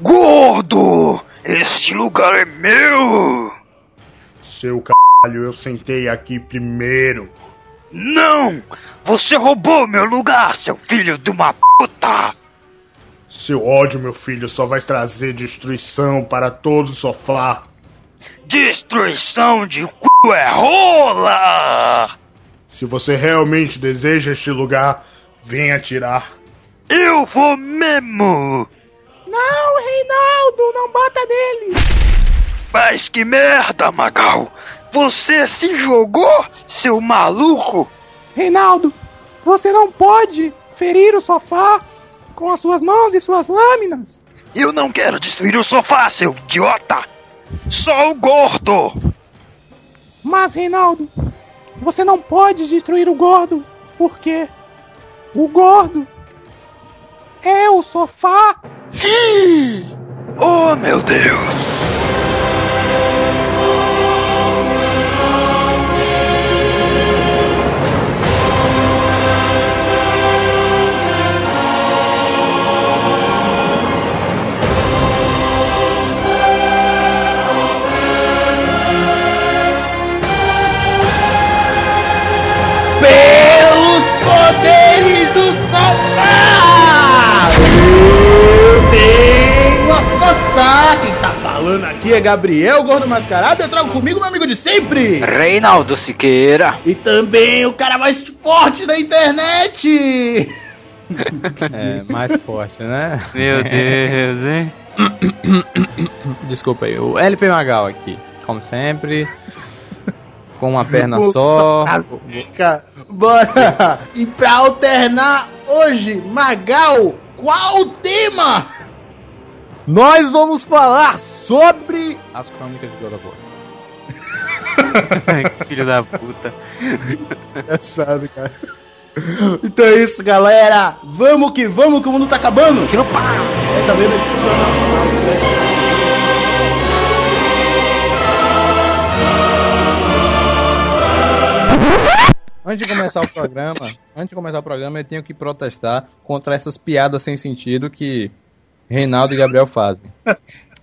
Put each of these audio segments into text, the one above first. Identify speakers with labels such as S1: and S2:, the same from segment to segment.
S1: Gordo! Este lugar é meu!
S2: Seu caralho, eu sentei aqui primeiro.
S1: Não! Você roubou meu lugar, seu filho de uma puta!
S2: Seu ódio, meu filho, só vai trazer destruição para todo o sofá.
S1: Destruição de cu é rola!
S2: Se você realmente deseja este lugar, venha tirar.
S1: Eu vou mesmo!
S3: Não, Reinaldo, não bata nele!
S1: Mas que merda, Magal! Você se jogou, seu maluco?
S3: Reinaldo, você não pode ferir o sofá com as suas mãos e suas lâminas.
S1: Eu não quero destruir o sofá, seu idiota! Só o gordo!
S3: Mas, Reinaldo, você não pode destruir o gordo, porque o gordo é o sofá.
S1: oh, meu Deus!
S4: Falando aqui é Gabriel Gordo Mascarado. Eu trago comigo meu amigo de sempre!
S1: Reinaldo Siqueira!
S4: E também o cara mais forte da internet!
S5: É, mais forte, né?
S6: Meu Deus, hein?
S5: Desculpa aí, o LP Magal aqui, como sempre. Com uma perna só.
S4: Fica, Bora! E pra alternar hoje, Magal, qual o tema?
S5: Nós vamos falar sobre as crônicas de God of War.
S6: Filho da puta.
S4: Engraçado, cara. Então é isso, galera. Vamos que vamos, que o mundo tá acabando.
S1: Tira o pau!
S4: É, tá vendo?
S5: Antes de começar o programa, antes de começar o programa, eu tenho que protestar contra essas piadas sem sentido que Reinaldo e Gabriel fazem.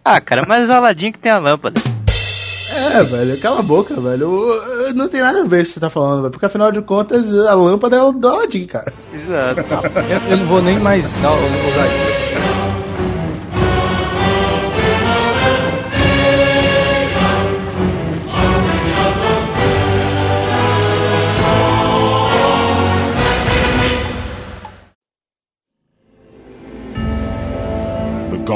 S6: Ah, cara, mas o Aladim que tem a lâmpada.
S4: É, velho, cala a boca, velho. Não tem nada a ver com o que você tá falando, velho. Porque afinal de contas, a lâmpada é o do Aladdin, cara.
S6: Exato.
S5: Eu, eu não vou nem mais dar o usar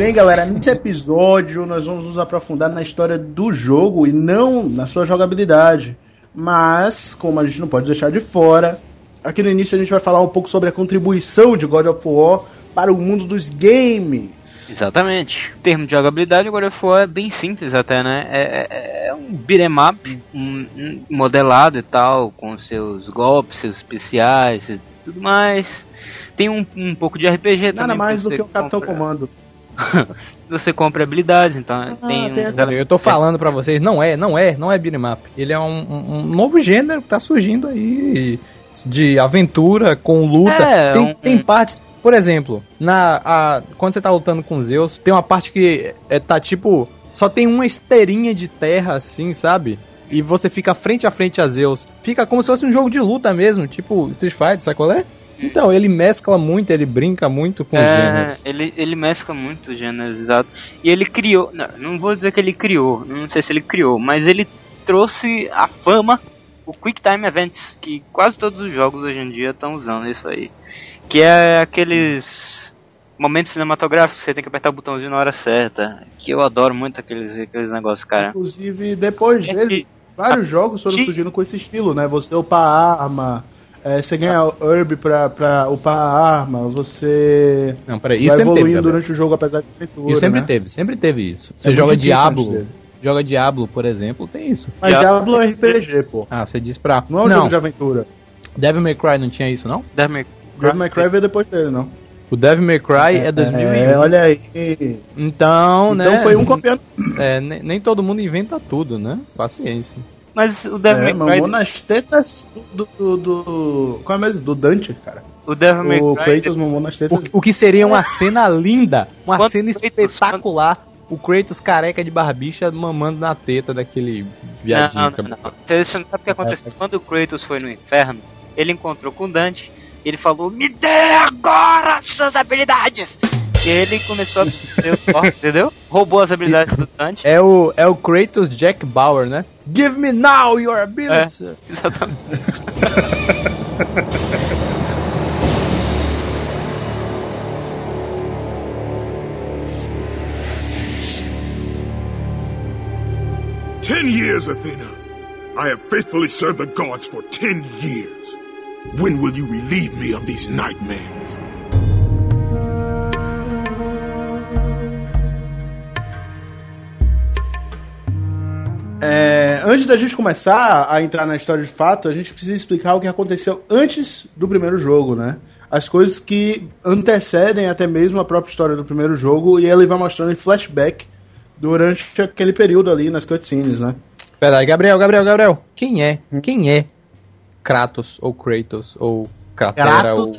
S4: Bem, galera, nesse episódio nós vamos nos aprofundar na história do jogo e não na sua jogabilidade. Mas, como a gente não pode deixar de fora, aqui no início a gente vai falar um pouco sobre a contribuição de God of War para o mundo dos games.
S6: Exatamente. O termo de jogabilidade agora of War é bem simples até, né? É, é- é um beat'em up um, um modelado e tal, com seus golpes, seus especiais e tudo mais. Tem um, um pouco de RPG também.
S4: Nada mais do que o Capitão
S6: compra-
S4: Comando.
S6: Você compra habilidades, então tem,
S4: tem
S6: um-
S4: essa-
S5: Eu tô falando pra vocês, não é, não é, não é beat'em up. Ele é um, um- um novo gênero que tá surgindo aí de aventura com luta.
S6: É,
S5: tem,
S6: um-
S5: tem partes, por exemplo, na a- quando você tá lutando com Zeus, tem uma parte que é, tá tipo só tem uma esteirinha de terra assim, sabe? E você fica frente a frente a Zeus. Fica como se fosse um jogo de luta mesmo, tipo Street Fighter, sabe qual é? Então, ele mescla muito, ele brinca muito com os
S6: É,
S5: gêneros.
S6: ele, ele mescla muito os gêneros, exato. E ele criou, não, não vou dizer que ele criou, não sei se ele criou, mas ele trouxe a fama, o Quick Time Events, que quase todos os jogos hoje em dia estão usando isso aí. Que é aqueles momentos cinematográficos que você tem que apertar o botãozinho na hora certa. Que eu adoro muito aqueles, aqueles negócios, cara.
S4: Inclusive, depois
S6: É
S4: dele,
S6: que-
S4: vários jogos foram
S6: que-
S4: surgindo com esse estilo, né? Você upar a arma, é, você ganha herb pra, pra upar armas, você
S5: Não, peraí, isso
S4: vai
S5: sempre teve.
S4: evoluindo
S5: Gabriel.
S4: durante o jogo apesar de aventura,
S5: Isso sempre
S4: né?
S5: teve, sempre teve isso. Você
S4: É
S5: joga Diablo, joga Diablo, por exemplo, tem isso.
S4: Mas Diablo é RPG, pô.
S5: Ah, você diz pra.
S4: Não é um jogo de aventura.
S5: Devil May Cry não tinha isso, não?
S6: Devil May
S4: Devil May Cry veio depois dele, não.
S5: O Devil May Cry é, 2001.
S4: É, olha aí.
S5: Então, né?
S4: Então foi um copiando.
S5: É, nem, nem todo mundo inventa tudo, né? Paciência.
S6: Mas o Devil
S4: É,
S6: May Cry.
S4: mamou nas tetas do, do, do. Qual é mesmo? Do Dante, cara.
S6: O Devil May
S4: O
S6: Cry.
S4: Kratos mamou nas tetas.
S5: O, o que seria uma cena linda, uma
S6: Quando
S5: cena
S6: Kratos-
S5: espetacular. O Kratos careca de barbicha mamando na teta daquele viadinho.
S6: Não, não, não. Você, você não sabe o que aconteceu. Quando o Kratos foi no inferno, ele encontrou com Dante e ele falou: Me dê agora suas habilidades! E ele começou a ser o Thor, entendeu? Roubou as habilidades do Dante.
S5: É o, é o Kratos Jack Bauer, né? Give me now your abilities.
S6: Exatamente.
S7: Ten years, Athena. I have faithfully served the gods for ten years. When will you relieve me of these nightmares?
S4: É, antes da gente começar a entrar na história de fato, a gente precisa explicar o que aconteceu antes do primeiro jogo, né? As coisas que antecedem até mesmo a própria história do primeiro jogo e ele vai mostrando em flashback durante aquele período ali nas cutscenes, né?
S5: Pera aí, Gabriel, Gabriel, Gabriel. Quem é? Quem é Kratos ou Kratos ou Cratera
S4: Kratos,
S5: ou...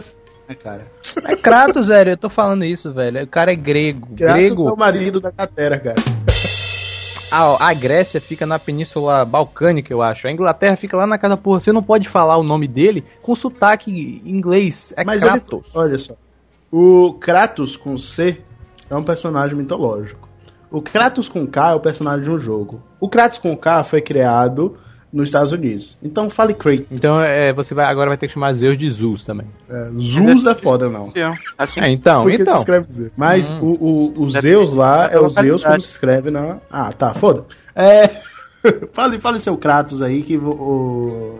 S4: né, cara?
S5: É Kratos, velho. Eu tô falando isso, velho. O cara é grego.
S4: Kratos
S5: grego.
S4: é o marido da Catera, cara.
S5: A, a Grécia fica na Península Balcânica, eu acho. A Inglaterra fica lá na casa porra. Você não pode falar o nome dele com sotaque inglês. É
S4: Mas ele,
S5: Kratos.
S4: olha só. O Kratos com C é um personagem mitológico. O Kratos com K é o personagem de um jogo. O Kratos com K foi criado nos Estados Unidos. Então fale Kratos.
S5: Então é, você vai, agora vai ter que chamar Zeus de Zeus também.
S4: É, Zeus é foda, não.
S6: Assim,
S5: É, então, então.
S4: se escreve Zeus. Mas o, o, o
S6: Deve
S4: Zeus lá é o Zeus como se escreve na. Ah, tá, foda. É. fale, fale seu Kratos aí que, o,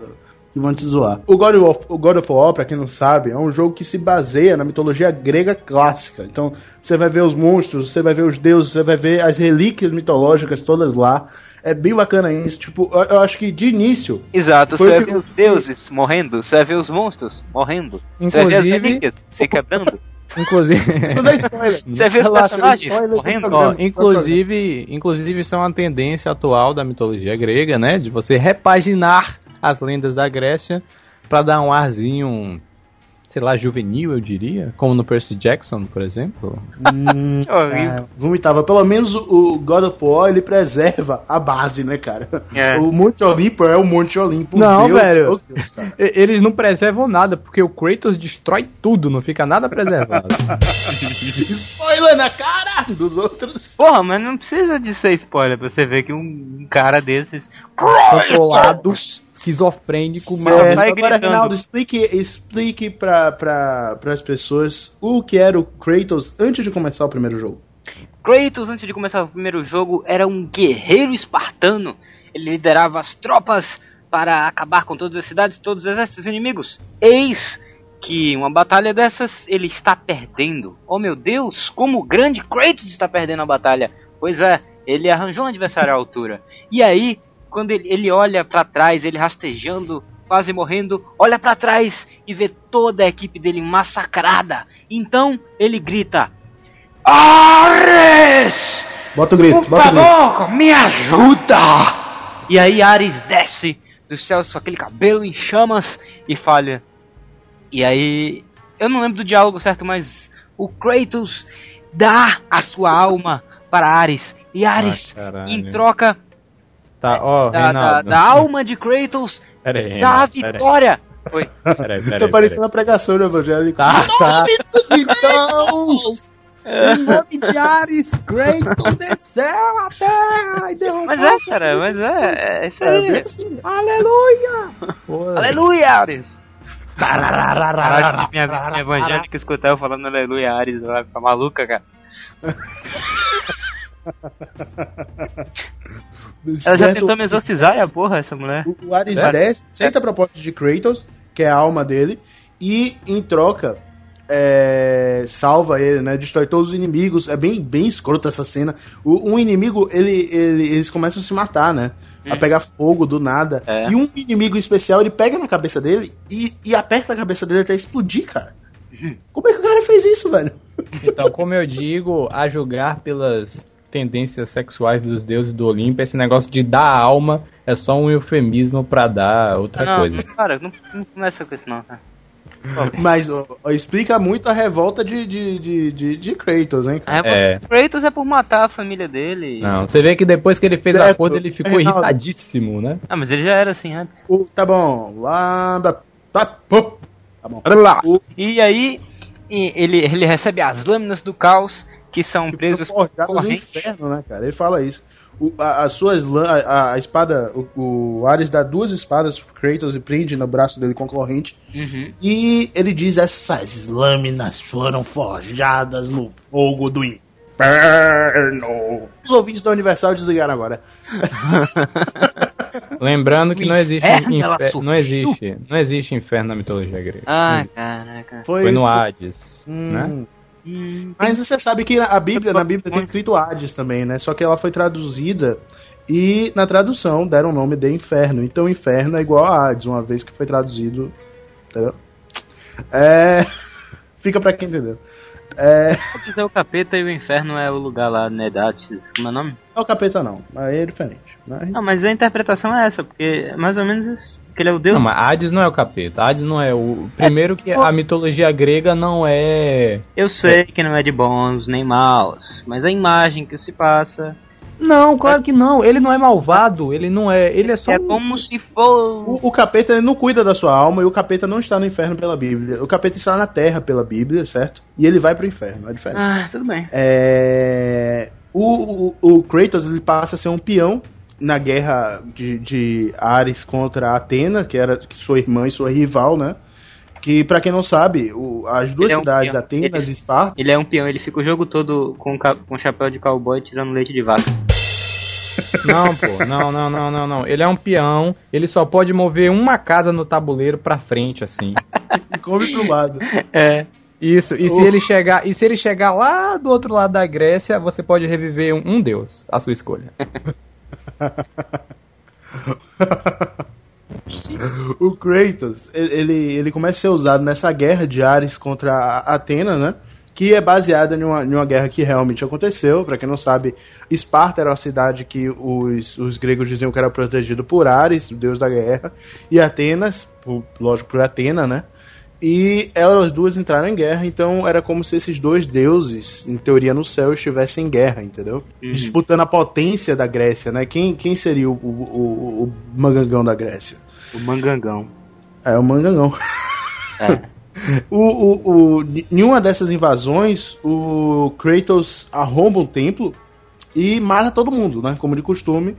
S4: que vão te zoar. O God, of, o God of War, pra quem não sabe, é um jogo que se baseia na mitologia grega clássica. Então, você vai ver os monstros, você vai ver os deuses, você vai ver as relíquias mitológicas todas lá. É bem bacana isso. Tipo, eu, eu acho que de início.
S6: Exato,
S4: Foi
S6: você vai
S4: que-
S6: ver os deuses morrendo, você vai ver os monstros morrendo, você vai ver as
S5: Inclusive-
S6: relíquias se quebrando,
S5: Inclusive.
S4: Não dá spoiler.
S6: você vai ver os
S4: Relaxa,
S6: personagens
S4: spoiler do
S6: morrendo.
S4: programa.
S5: Ó, inclusive, inclusive, isso é uma tendência atual da mitologia grega, né? De você repaginar as lendas da Grécia pra dar um arzinho, sei lá, juvenil, eu diria, como no Percy Jackson, por exemplo.
S4: Hum, é, vomitava. Pelo menos o God of War ele preserva a base, né, cara?
S6: É.
S4: O Monte Olimpo é o Monte Olimpo.
S5: Não,
S4: Zeus,
S5: velho.
S4: Zeus, cara.
S5: Eles não preservam nada, porque o Kratos destrói tudo, não fica nada preservado.
S4: Spoiler na cara dos outros.
S6: Porra, mas não precisa de ser spoiler pra você ver que um cara desses.
S5: Controlado, esquizofrênico,
S4: Certo.
S6: vai
S4: Agora. Reinaldo, explique, explique pra, pra, as pessoas o que era o Kratos antes de começar o primeiro jogo.
S6: Kratos, antes de começar o primeiro jogo, era um guerreiro espartano. Ele liderava as tropas para acabar com todas as cidades, todos os exércitos inimigos. Eis que uma batalha dessas ele está perdendo. Oh meu Deus, como o grande Kratos está perdendo a batalha. Pois é, ele arranjou um adversário à altura. E aí, quando ele, ele olha para trás, ele rastejando, quase morrendo, olha para trás e vê toda a equipe dele massacrada. Então ele grita: Ares!
S4: Bota o grito,
S6: Por
S4: bota o grito.
S6: favor, me ajuda! E aí Ares desce dos céus com aquele cabelo em chamas e falha. E aí, eu não lembro do diálogo certo, mas o Kratos dá a sua alma para Ares. E Ares,
S5: Ah,
S6: em troca
S5: Tá, ó,
S6: da, da,
S5: Reinaldo.
S6: da alma de Kratos,
S5: Pera aí,
S6: dá a
S5: Reinaldo, aí.
S6: vitória. Oi.
S5: Pera aí, pera
S4: Tá parecendo a pregação do evangélico.
S5: Tá, tá.
S4: Então,
S5: Em nome de Ares, Kratos desceu a terra e derrubou.
S6: Mas é, cara, mas é, é isso
S4: é
S6: aí.
S4: bem assim.
S5: Aleluia!
S6: Aleluia, Ares! Caralho, minha minha evangélica escutar eu falando aleluia, Ares, ela vai ficar maluca, cara. Ela já tentou me exorcizar, e a porra, essa mulher.
S4: O- O Ares
S6: É?
S4: desce, aceita a proposta de Kratos quer a alma dele, e em troca é, salva ele, né? Destrói todos os inimigos. É bem, bem escroto essa cena. O, um inimigo, ele, ele- eles começam a se matar, né? A
S6: Hum.
S4: pegar fogo do nada.
S6: É.
S4: E um inimigo especial, ele pega na cabeça dele e, e aperta a cabeça dele até explodir, cara. Como é que o cara fez isso, velho?
S5: Então, como eu digo, a julgar pelas tendências sexuais dos deuses do Olimpo, esse negócio de dar alma é só um eufemismo pra dar outra
S6: não,
S5: coisa.
S6: Cara, não, não começa com isso não, cara.
S4: Mas ó, explica muito a revolta de, de, de, de, de Kratos, hein, cara?
S5: É.
S6: O Kratos é por matar a família dele.
S5: Não, você vê que depois que ele fez
S4: Certo.
S5: a acordo, ele ficou
S4: Reinaldo.
S5: irritadíssimo, né?
S6: Ah, mas ele já era assim antes.
S4: O- tá bom, lá da. Tá, pô. tá bom.
S6: E aí, ele, ele recebe as lâminas do caos que são presas por
S4: Forjados no
S6: corrente.
S4: inferno, né, cara? Ele fala isso. O, a, as suas a, a espada, o, o Ares dá duas espadas pro Kratos e prende no braço dele com corrente.
S6: Uhum.
S4: E ele diz: essas lâminas foram forjadas no fogo do inferno. Os ouvintes da Universal desligaram agora.
S5: Lembrando que não existe,
S6: inferno,
S5: infer- não existe, não existe inferno na mitologia grega.
S6: Ai, caraca.
S5: Foi no Hades,
S4: Hum.
S5: né?
S6: Hum,
S4: Mas você sabe que a Bíblia, na Bíblia tem escrito Hades também, né? Só que ela foi traduzida e na tradução deram o nome de inferno. Então inferno é igual a Hades, uma vez que foi traduzido. Entendeu? É. Fica pra quem entendeu. É.
S6: Dizer o capeta e o inferno é o lugar lá, Nedatis. Como é o nome?
S4: Não é o capeta, não. Aí é diferente. Mas...
S6: Não, mas a interpretação é essa, porque é mais ou menos isso. Que ele é o deus.
S5: Não, mas Hades não é o capeta. Hades não é o. Primeiro que a mitologia grega não é.
S6: Eu sei que não é de bons nem maus, mas a imagem que se passa
S5: Não, claro que não. Ele não é malvado. Ele não é. Ele é só.
S6: é
S5: um-
S6: como se for.
S4: O, o capeta ele não cuida da sua alma e o capeta não está no inferno pela Bíblia. O capeta está na terra pela Bíblia, certo? E ele vai pro inferno, é diferente.
S6: Ah, tudo bem.
S4: É, o, o, o Kratos ele passa a ser um peão na guerra de, de Ares contra Atena, que era sua irmã e sua rival, né? Que, pra quem não sabe, o- as duas
S6: é um
S4: cidades,
S6: peão.
S4: Atenas
S6: Ele-
S4: e Esparta,
S6: Ele é um peão, ele fica o jogo todo com, com chapéu de cowboy tirando leite de vaca.
S5: Não, pô. Não, não, não, não, não. Ele é um peão. Ele só pode mover uma casa no tabuleiro pra frente, assim.
S4: come pro lado.
S6: É.
S5: Isso. E se ele chegar. E se ele chegar lá do outro lado da Grécia, você pode reviver um, um deus. A sua escolha.
S4: o Kratos, ele, ele- começa a ser usado nessa guerra de Ares contra a Atena, né? Que é baseada em uma, em uma guerra que realmente aconteceu. Pra quem não sabe, Esparta era uma cidade que os, os gregos diziam que era protegido por Ares, o deus da guerra, e Atenas, por- lógico, por Atena, né? E elas duas entraram em guerra, então era como se esses dois deuses, em teoria no céu, estivessem em guerra, entendeu?
S6: Uhum.
S4: Disputando a potência da Grécia, né? Quem, quem seria o, o, o, mangangão da Grécia?
S6: O mangangão.
S4: É o mangangão.
S6: É.
S4: O, o, o, em uma dessas invasões, o Kratos arromba um templo e mata todo mundo, né? Como de costume.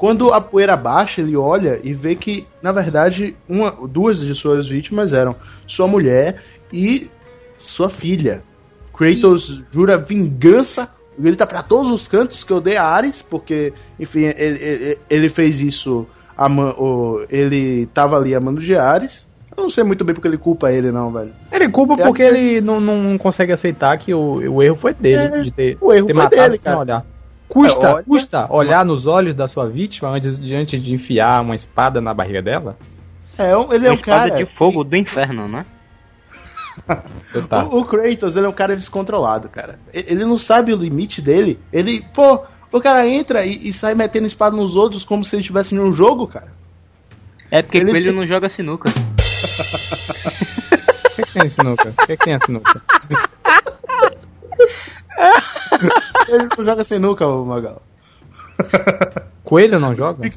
S4: Quando a poeira baixa, ele olha e vê que, na verdade, uma, duas de suas vítimas eram sua mulher e sua filha. Kratos jura vingança, grita pra todos os cantos que odeia Ares, porque, enfim, ele, ele, ele fez isso, ama- o- ele tava ali amando de Ares. Eu não sei muito bem porque ele culpa ele, não, velho.
S5: Ele culpa
S4: É
S5: porque
S4: que-
S5: ele não, não consegue aceitar que o, o erro foi dele.
S4: É,
S5: de ter,
S4: o erro
S5: ter
S4: foi
S5: matado
S4: dele,
S5: sem
S4: cara.
S5: olhar. Custa,
S4: É, olha-
S5: custa olhar nos olhos da sua vítima antes, diante de enfiar uma espada na barriga dela?
S4: É, um- ele é
S6: Uma
S4: um
S6: espada
S4: cara.
S6: de fogo do inferno, né?
S5: Tá.
S4: O, o Kratos, ele é um cara descontrolado, cara. Ele não sabe o limite dele. Ele, pô, o cara entra e, e sai metendo espada nos outros como se ele estivesse em um jogo, cara.
S6: É porque
S4: Ele-
S6: coelho não joga sinuca.
S5: O que, que tem sinuca? O que, que tem a sinuca?
S4: Ele não joga sinuca, ô Magal.
S5: Coelho não joga?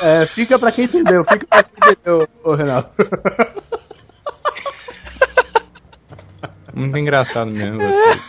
S4: É, fica pra quem entendeu, fica pra quem entendeu, ô Renato.
S5: Muito engraçado mesmo você.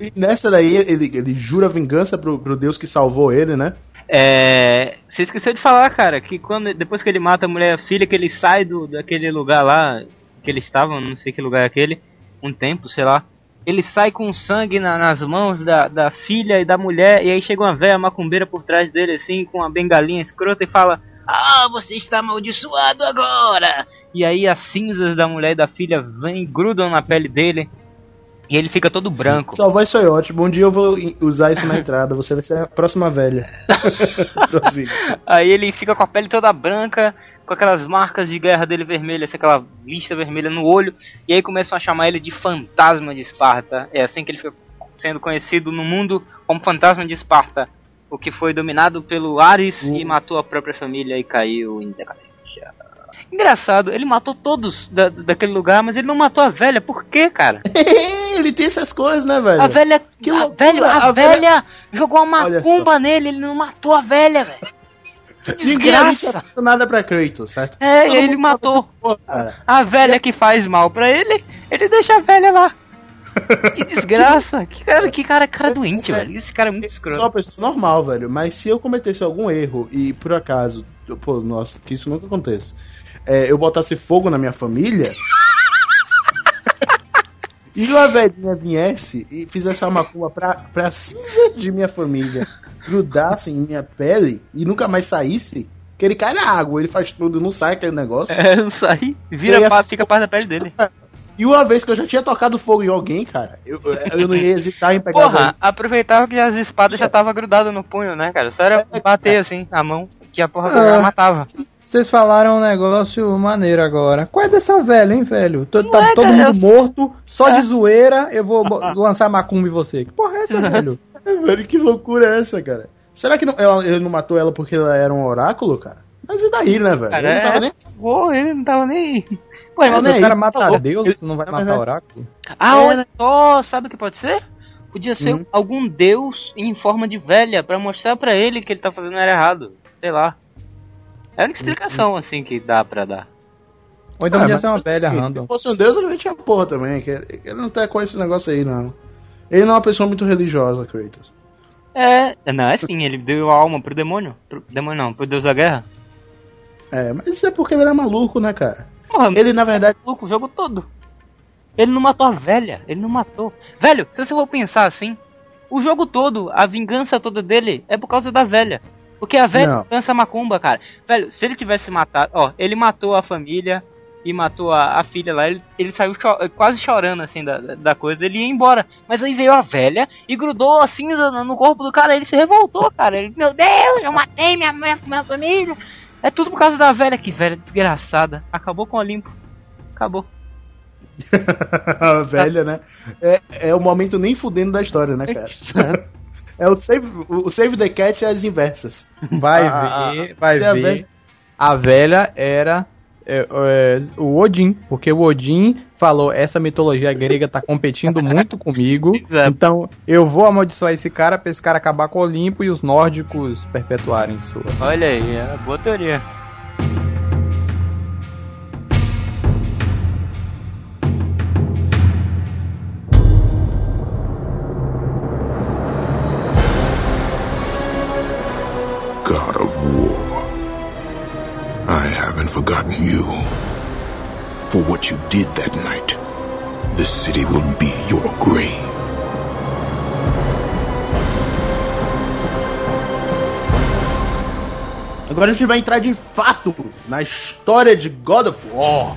S4: E nessa daí, ele, ele jura vingança pro, pro deus que salvou ele, né?
S6: É. Você esqueceu de falar, cara, que quando depois que ele mata a mulher e a filha, que ele sai do, daquele lugar lá que eles estavam, não sei que lugar é aquele, um tempo, sei lá. ele sai com sangue na- nas mãos da, da filha e da mulher, e aí chega uma velha macumbeira por trás dele, assim, com uma bengalinha escrota, e fala: Ah, você está amaldiçoado agora! E aí as cinzas da mulher e da filha vêm grudam na pele dele, e ele fica todo branco.
S4: Sua voz foi ótima. Um dia eu vou usar isso na entrada. Você vai ser a próxima velha.
S6: Aí ele fica com a pele toda branca, com aquelas marcas de guerra dele vermelha, assim, aquela lista vermelha no olho, e aí começam a chamar ele de fantasma de Esparta. É assim que ele fica sendo conhecido no mundo como fantasma de Esparta, o que foi dominado pelo Ares e matou a própria família e caiu em decadência. Engraçado, ele matou todos da, daquele lugar, mas ele não matou a velha. Por quê, cara?
S4: ele tem essas coisas, né, velho?
S6: A velha,
S4: Que
S6: a, velho, a,
S4: a velha-
S6: velha jogou uma macumba nele, ele não matou a velha, velho.
S4: Ninguém tinha nada pra Kratos, certo?
S6: É,
S4: Todo
S6: ele matou. A velha que faz mal pra ele, ele deixa a velha lá. Que desgraça. Que cara, que cara, cara doente, velho. Esse cara é muito
S4: Eu sou uma
S6: escroto.
S4: pessoa normal, velho. Mas se eu cometesse algum erro e por acaso, pô, nossa, que isso nunca aconteça. É, eu botasse fogo na minha família. e uma velhinha viesse e fizesse uma macumba pra, pra cinza de minha família grudasse em minha pele e nunca mais saísse, que ele cai na água, ele faz tudo, não sai aquele negócio.
S6: É, não sai. Vira
S4: ia-
S6: fica parte da pele dele.
S4: E uma vez que eu já tinha tocado fogo em alguém, cara, eu, eu não ia hesitar em pegar
S6: Porra, aproveitava que as espadas já tava grudadas no punho, né, cara? Só era bater assim, a mão, que a porra
S5: Ah.
S6: matava.
S5: Vocês falaram um negócio maneiro agora. Qual é dessa velha, hein, velho? Tô- tá
S6: é,
S5: todo
S6: cara,
S5: mundo
S6: eu-
S5: morto, só
S6: É.
S5: de zoeira, eu vou lançar macumba em você. Que porra é essa, velho?
S4: Velho, que loucura é essa, cara? Será que não- ela- ele não matou ela porque ela era um oráculo, cara? Mas e daí, né, velho?
S6: Cara,
S4: Ele não tava
S6: é.
S4: nem...
S6: Pô, ele não tava nem. Pô,
S4: É, né?
S5: o cara
S4: ele
S5: mata
S4: falou-
S5: Deus,
S4: ele-
S5: não vai matar
S4: verdade-
S5: oráculo?
S6: Ah,
S4: É,
S6: olha só, sabe o que pode ser? Podia ser
S4: Hum.
S6: algum deus em forma de velha pra mostrar pra ele que ele tá fazendo era errado. Sei lá. É a única explicação, assim, que dá pra dar.
S5: Ou então
S4: Ah,
S5: podia
S4: mas
S5: ser uma
S4: assim,
S5: velha
S4: Se
S5: random.
S4: fosse um deus, ele tinha porra também. Que ele, não tá com esse negócio aí, não. Ele não é uma pessoa muito religiosa, Kratos.
S6: É, não, é sim, ele deu a alma pro demônio. Pro demônio não, pro deus da guerra.
S4: É, mas isso é porque ele era maluco, né, cara?
S6: Porra,
S4: Ele, na verdade,
S6: maluco o jogo todo. Ele não matou a velha, ele não matou. Velho, se você for pensar assim, o jogo todo, a vingança toda dele é por causa da velha. Porque a velha
S4: Não.
S6: dança macumba, cara. Velho, se ele tivesse matado, ó, ele matou a família e matou a, a filha lá, ele, ele saiu cho- quase chorando assim da, da coisa, ele ia embora. Mas aí veio a velha e grudou a cinza no- no corpo do cara, ele se revoltou, cara. Ele, meu Deus, eu matei minha, minha, minha família. É tudo por causa da velha, que velha desgraçada. Acabou com o Olimpo. Acabou.
S4: a velha, né? É, é o momento nem fudendo da história, né, cara? É o save, o save the cat às inversas.
S5: Vai
S4: Ah,
S5: ver, vai
S4: se a
S5: ver.
S4: velha-
S5: A velha era é, é, o Odin, porque o Odin falou: essa mitologia grega tá competindo muito comigo,
S6: Exato.
S5: então eu vou amaldiçoar esse cara pra esse cara acabar com o Olimpo e os nórdicos perpetuarem sua.
S6: Olha aí, é boa teoria.
S7: Forgotten you. For what you did that night, this city will be your grave.
S4: Agora a gente vai entrar de fato na história de God of War.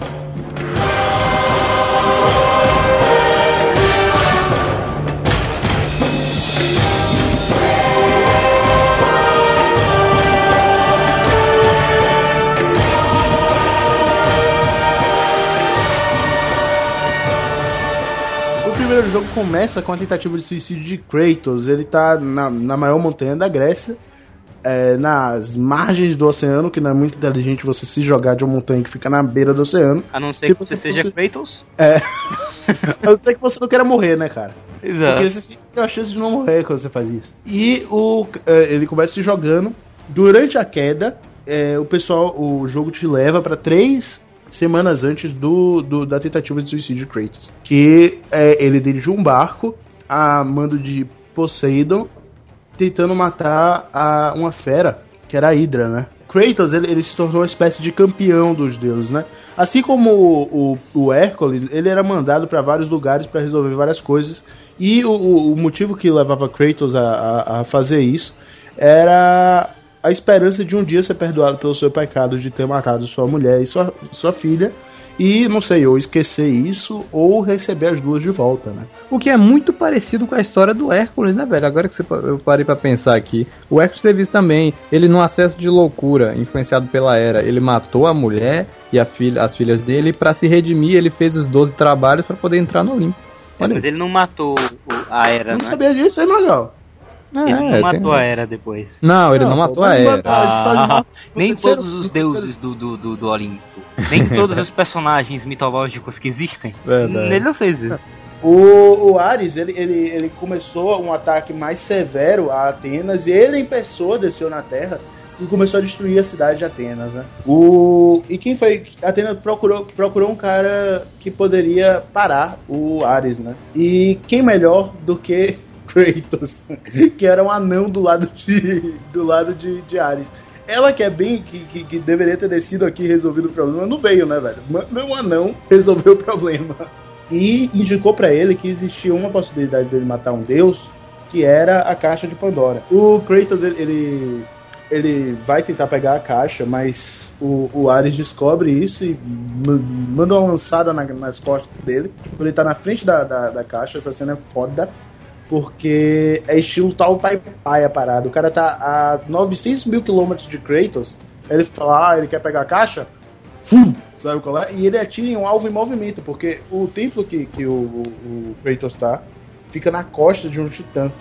S4: O jogo começa com a tentativa de suicídio de Kratos. Ele tá na, na maior montanha da Grécia, é, nas margens do oceano, que não é muito inteligente você se jogar de uma montanha que fica na beira do oceano.
S6: A não ser
S4: Se
S6: que
S4: você
S6: você seja
S4: fosse-
S6: Kratos.
S4: Eu sei que você não queira morrer, né, cara? Porque
S6: Exato.
S4: você sempre tem a chance de não morrer quando você faz isso. E o, é, ele começa se jogando. Durante a queda, é, o pessoal, o jogo te leva pra três semanas antes do, do- da tentativa de suicídio de Kratos. Que é, ele dirige um barco a mando de Poseidon tentando matar a, uma fera que era a Hydra, né? Kratos, ele, ele se tornou uma espécie de campeão dos deuses, né? Assim como o, o, o Hércules, ele era mandado para vários lugares para resolver várias coisas. E o, o, motivo que levava Kratos a, a, a fazer isso era a esperança de um dia ser perdoado pelo seu pecado de ter matado sua mulher e sua, sua filha e, não sei, ou esquecer isso ou receber as duas de volta, né?
S5: O que é muito parecido com a história do Hércules, né, velho? Agora que você, eu parei para pensar aqui. O Hércules teve isso também. Ele, num acesso de loucura, influenciado pela Era, ele matou a mulher e a filha, as filhas dele para se redimir. Ele fez os 12 trabalhos para poder entrar no Olimpo.
S6: É, mas ele não matou a Era,
S4: Não
S6: né?
S4: sabia disso, é legal.
S6: Ele
S5: É,
S6: não
S5: tem-
S6: matou a Era depois.
S5: Não, ele não,
S4: Não,
S5: matou a Era.
S6: Ah, nem
S4: terceiro-
S6: todos os deuses do, do, do, do Olimpo, nem todos os personagens mitológicos que existem,
S5: Verdade.
S6: ele não fez isso.
S4: O, o Ares, ele, ele, ele começou um ataque mais severo a Atenas e ele em pessoa desceu na Terra e começou a destruir a cidade de Atenas, né? O, e quem foi? Atenas procurou, procurou um cara que poderia parar o Ares, né? E quem melhor do que Kratos, que era um anão do lado de, do lado de, de Ares. Ela que é bem, que, que, que deveria ter descido aqui e resolvido o problema, não veio, né, velho? Manda um anão resolver o problema e indicou pra ele que existia uma possibilidade dele matar um deus, que era a caixa de Pandora. O Kratos ele, ele, vai tentar pegar a caixa, mas o, o Ares descobre isso e ma- manda uma lançada na- nas costas dele. Ele tá na frente da, da, da caixa, essa cena é foda. Porque é estilo tal pai pai a parada. O cara tá a 900 mil quilômetros de Kratos. Ele fala, ah, ele quer pegar a caixa? Fum! Sabe qual é? E ele atira em um alvo em movimento, porque o templo que, que o, o, o Kratos tá fica na costa de um titã.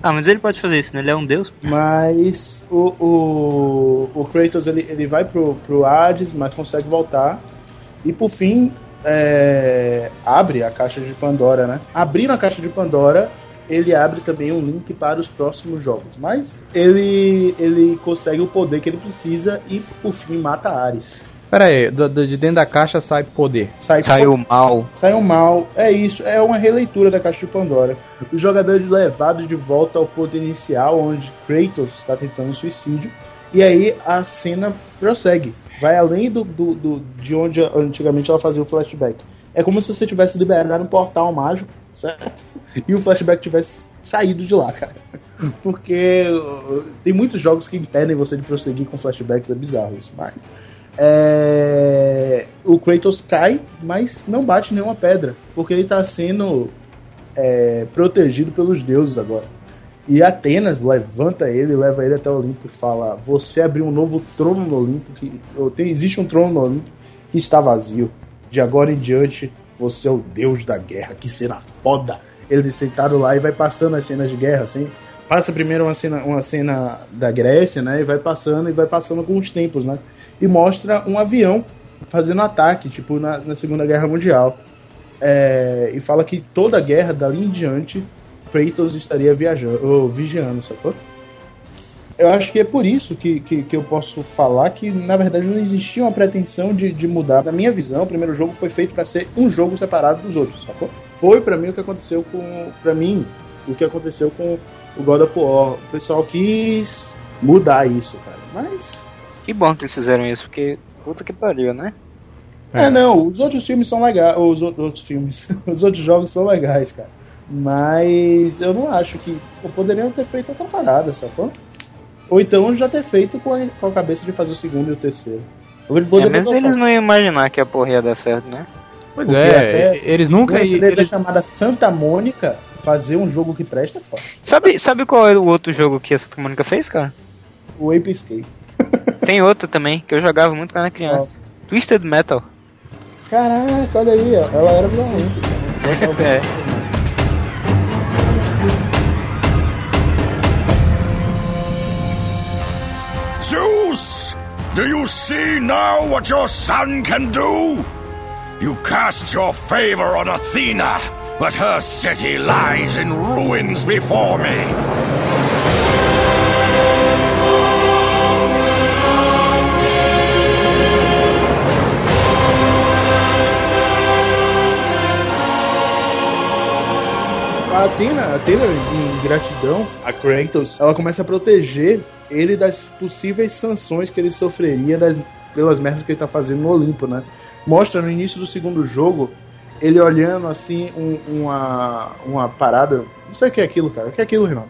S6: Ah, mas ele pode fazer isso, né? Ele é um deus.
S4: Mas o, o, o Kratos ele, ele vai pro, pro Hades, mas consegue voltar. E por fim, é, abre a caixa de Pandora, né? Abrindo a caixa de Pandora, ele abre também um link para os próximos jogos. Mas ele, ele consegue o poder que ele precisa e por fim mata Ares.
S5: Pera aí, do- do- de dentro da caixa sai poder.
S4: Sai
S6: Saiu mal.
S4: Saiu mal. É isso, é uma releitura da Caixa de Pandora. O jogador é levado de volta ao ponto inicial, onde Kratos está tentando suicídio. E aí a cena prossegue. Vai além do, do- do- de onde antigamente ela fazia o flashback. É como se você tivesse liberado um portal mágico, certo? E o flashback tivesse saído de lá, cara. Porque uh, tem muitos jogos que impedem você de prosseguir com flashbacks, é bizarro isso, mas. É, o Kratos cai, mas não bate nenhuma pedra, porque ele está sendo é, protegido pelos deuses agora. E Atenas levanta ele, leva ele até o Olimpo e fala: Você abriu um novo trono no Olimpo, que tem, existe um trono no Olimpo que está vazio. De agora em diante, você é o deus da guerra. Que cena foda! Ele sentado lá e vai passando as cenas de guerra, assim. Passa primeiro uma cena, uma cena da Grécia, né? E vai passando e vai passando com os tempos, né? E mostra um avião fazendo ataque, tipo na, na Segunda Guerra Mundial. É, e fala que toda a guerra, dali em diante, Kratos estaria viajando, ou vigiando, sacou? Eu acho que é por isso que, que, que eu posso falar que, na verdade, não existia uma pretensão de, de mudar. Na minha visão, o primeiro jogo foi feito para ser um jogo separado dos outros, sacou? Foi para mim o que aconteceu com. para mim, o que aconteceu com o God of War. O pessoal quis mudar isso, cara. Mas.
S6: Que bom que eles fizeram isso, porque puta que pariu, né?
S4: É, não, os outros filmes são legais. Os ou- outros filmes. os outros jogos são legais, cara. Mas eu não acho que poderiam ter feito outra parada, sacou? Ou então já ter feito com a, com a cabeça de fazer o segundo e o terceiro. Eu
S6: É, eles não iam imaginar que a porra ia dar certo, né?
S5: Pois
S4: Porque
S5: é,
S4: até
S5: eles nunca.
S4: Uma empresa
S5: Eles,
S4: chamada Santa Mônica fazer um jogo que presta é foda.
S6: Sabe, sabe qual é o outro jogo que a Santa Mônica fez, cara?
S4: O Ape Escape.
S6: Tem outro também, que eu jogava muito quando era criança. Twisted Metal.
S4: Caraca, olha aí, ó, ela era violenta. cara.
S6: É.
S7: Zeus! Do you see now what your son can do? You cast your favor on Athena, but her city lies in ruins before me.
S4: A Athena, a Athena, em gratidão a Kratos, ela começa a proteger ele das possíveis sanções que ele sofreria das, pelas merdas que ele tá fazendo no Olimpo, né? Mostra no início do segundo jogo ele olhando assim um- uma, uma parada. Não sei o que é aquilo, cara. O que é aquilo, Renan?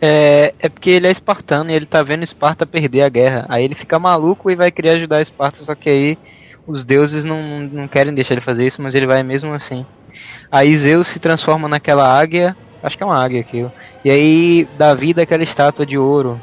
S6: É, é porque ele é espartano e ele tá vendo Esparta perder a guerra. Aí ele fica maluco e vai querer ajudar a Esparta, só que aí os deuses não, não querem deixar ele fazer isso, mas ele vai mesmo assim. Aí Zeus se transforma naquela águia, acho que é uma águia aquilo. E aí dá vida àquela estátua de ouro.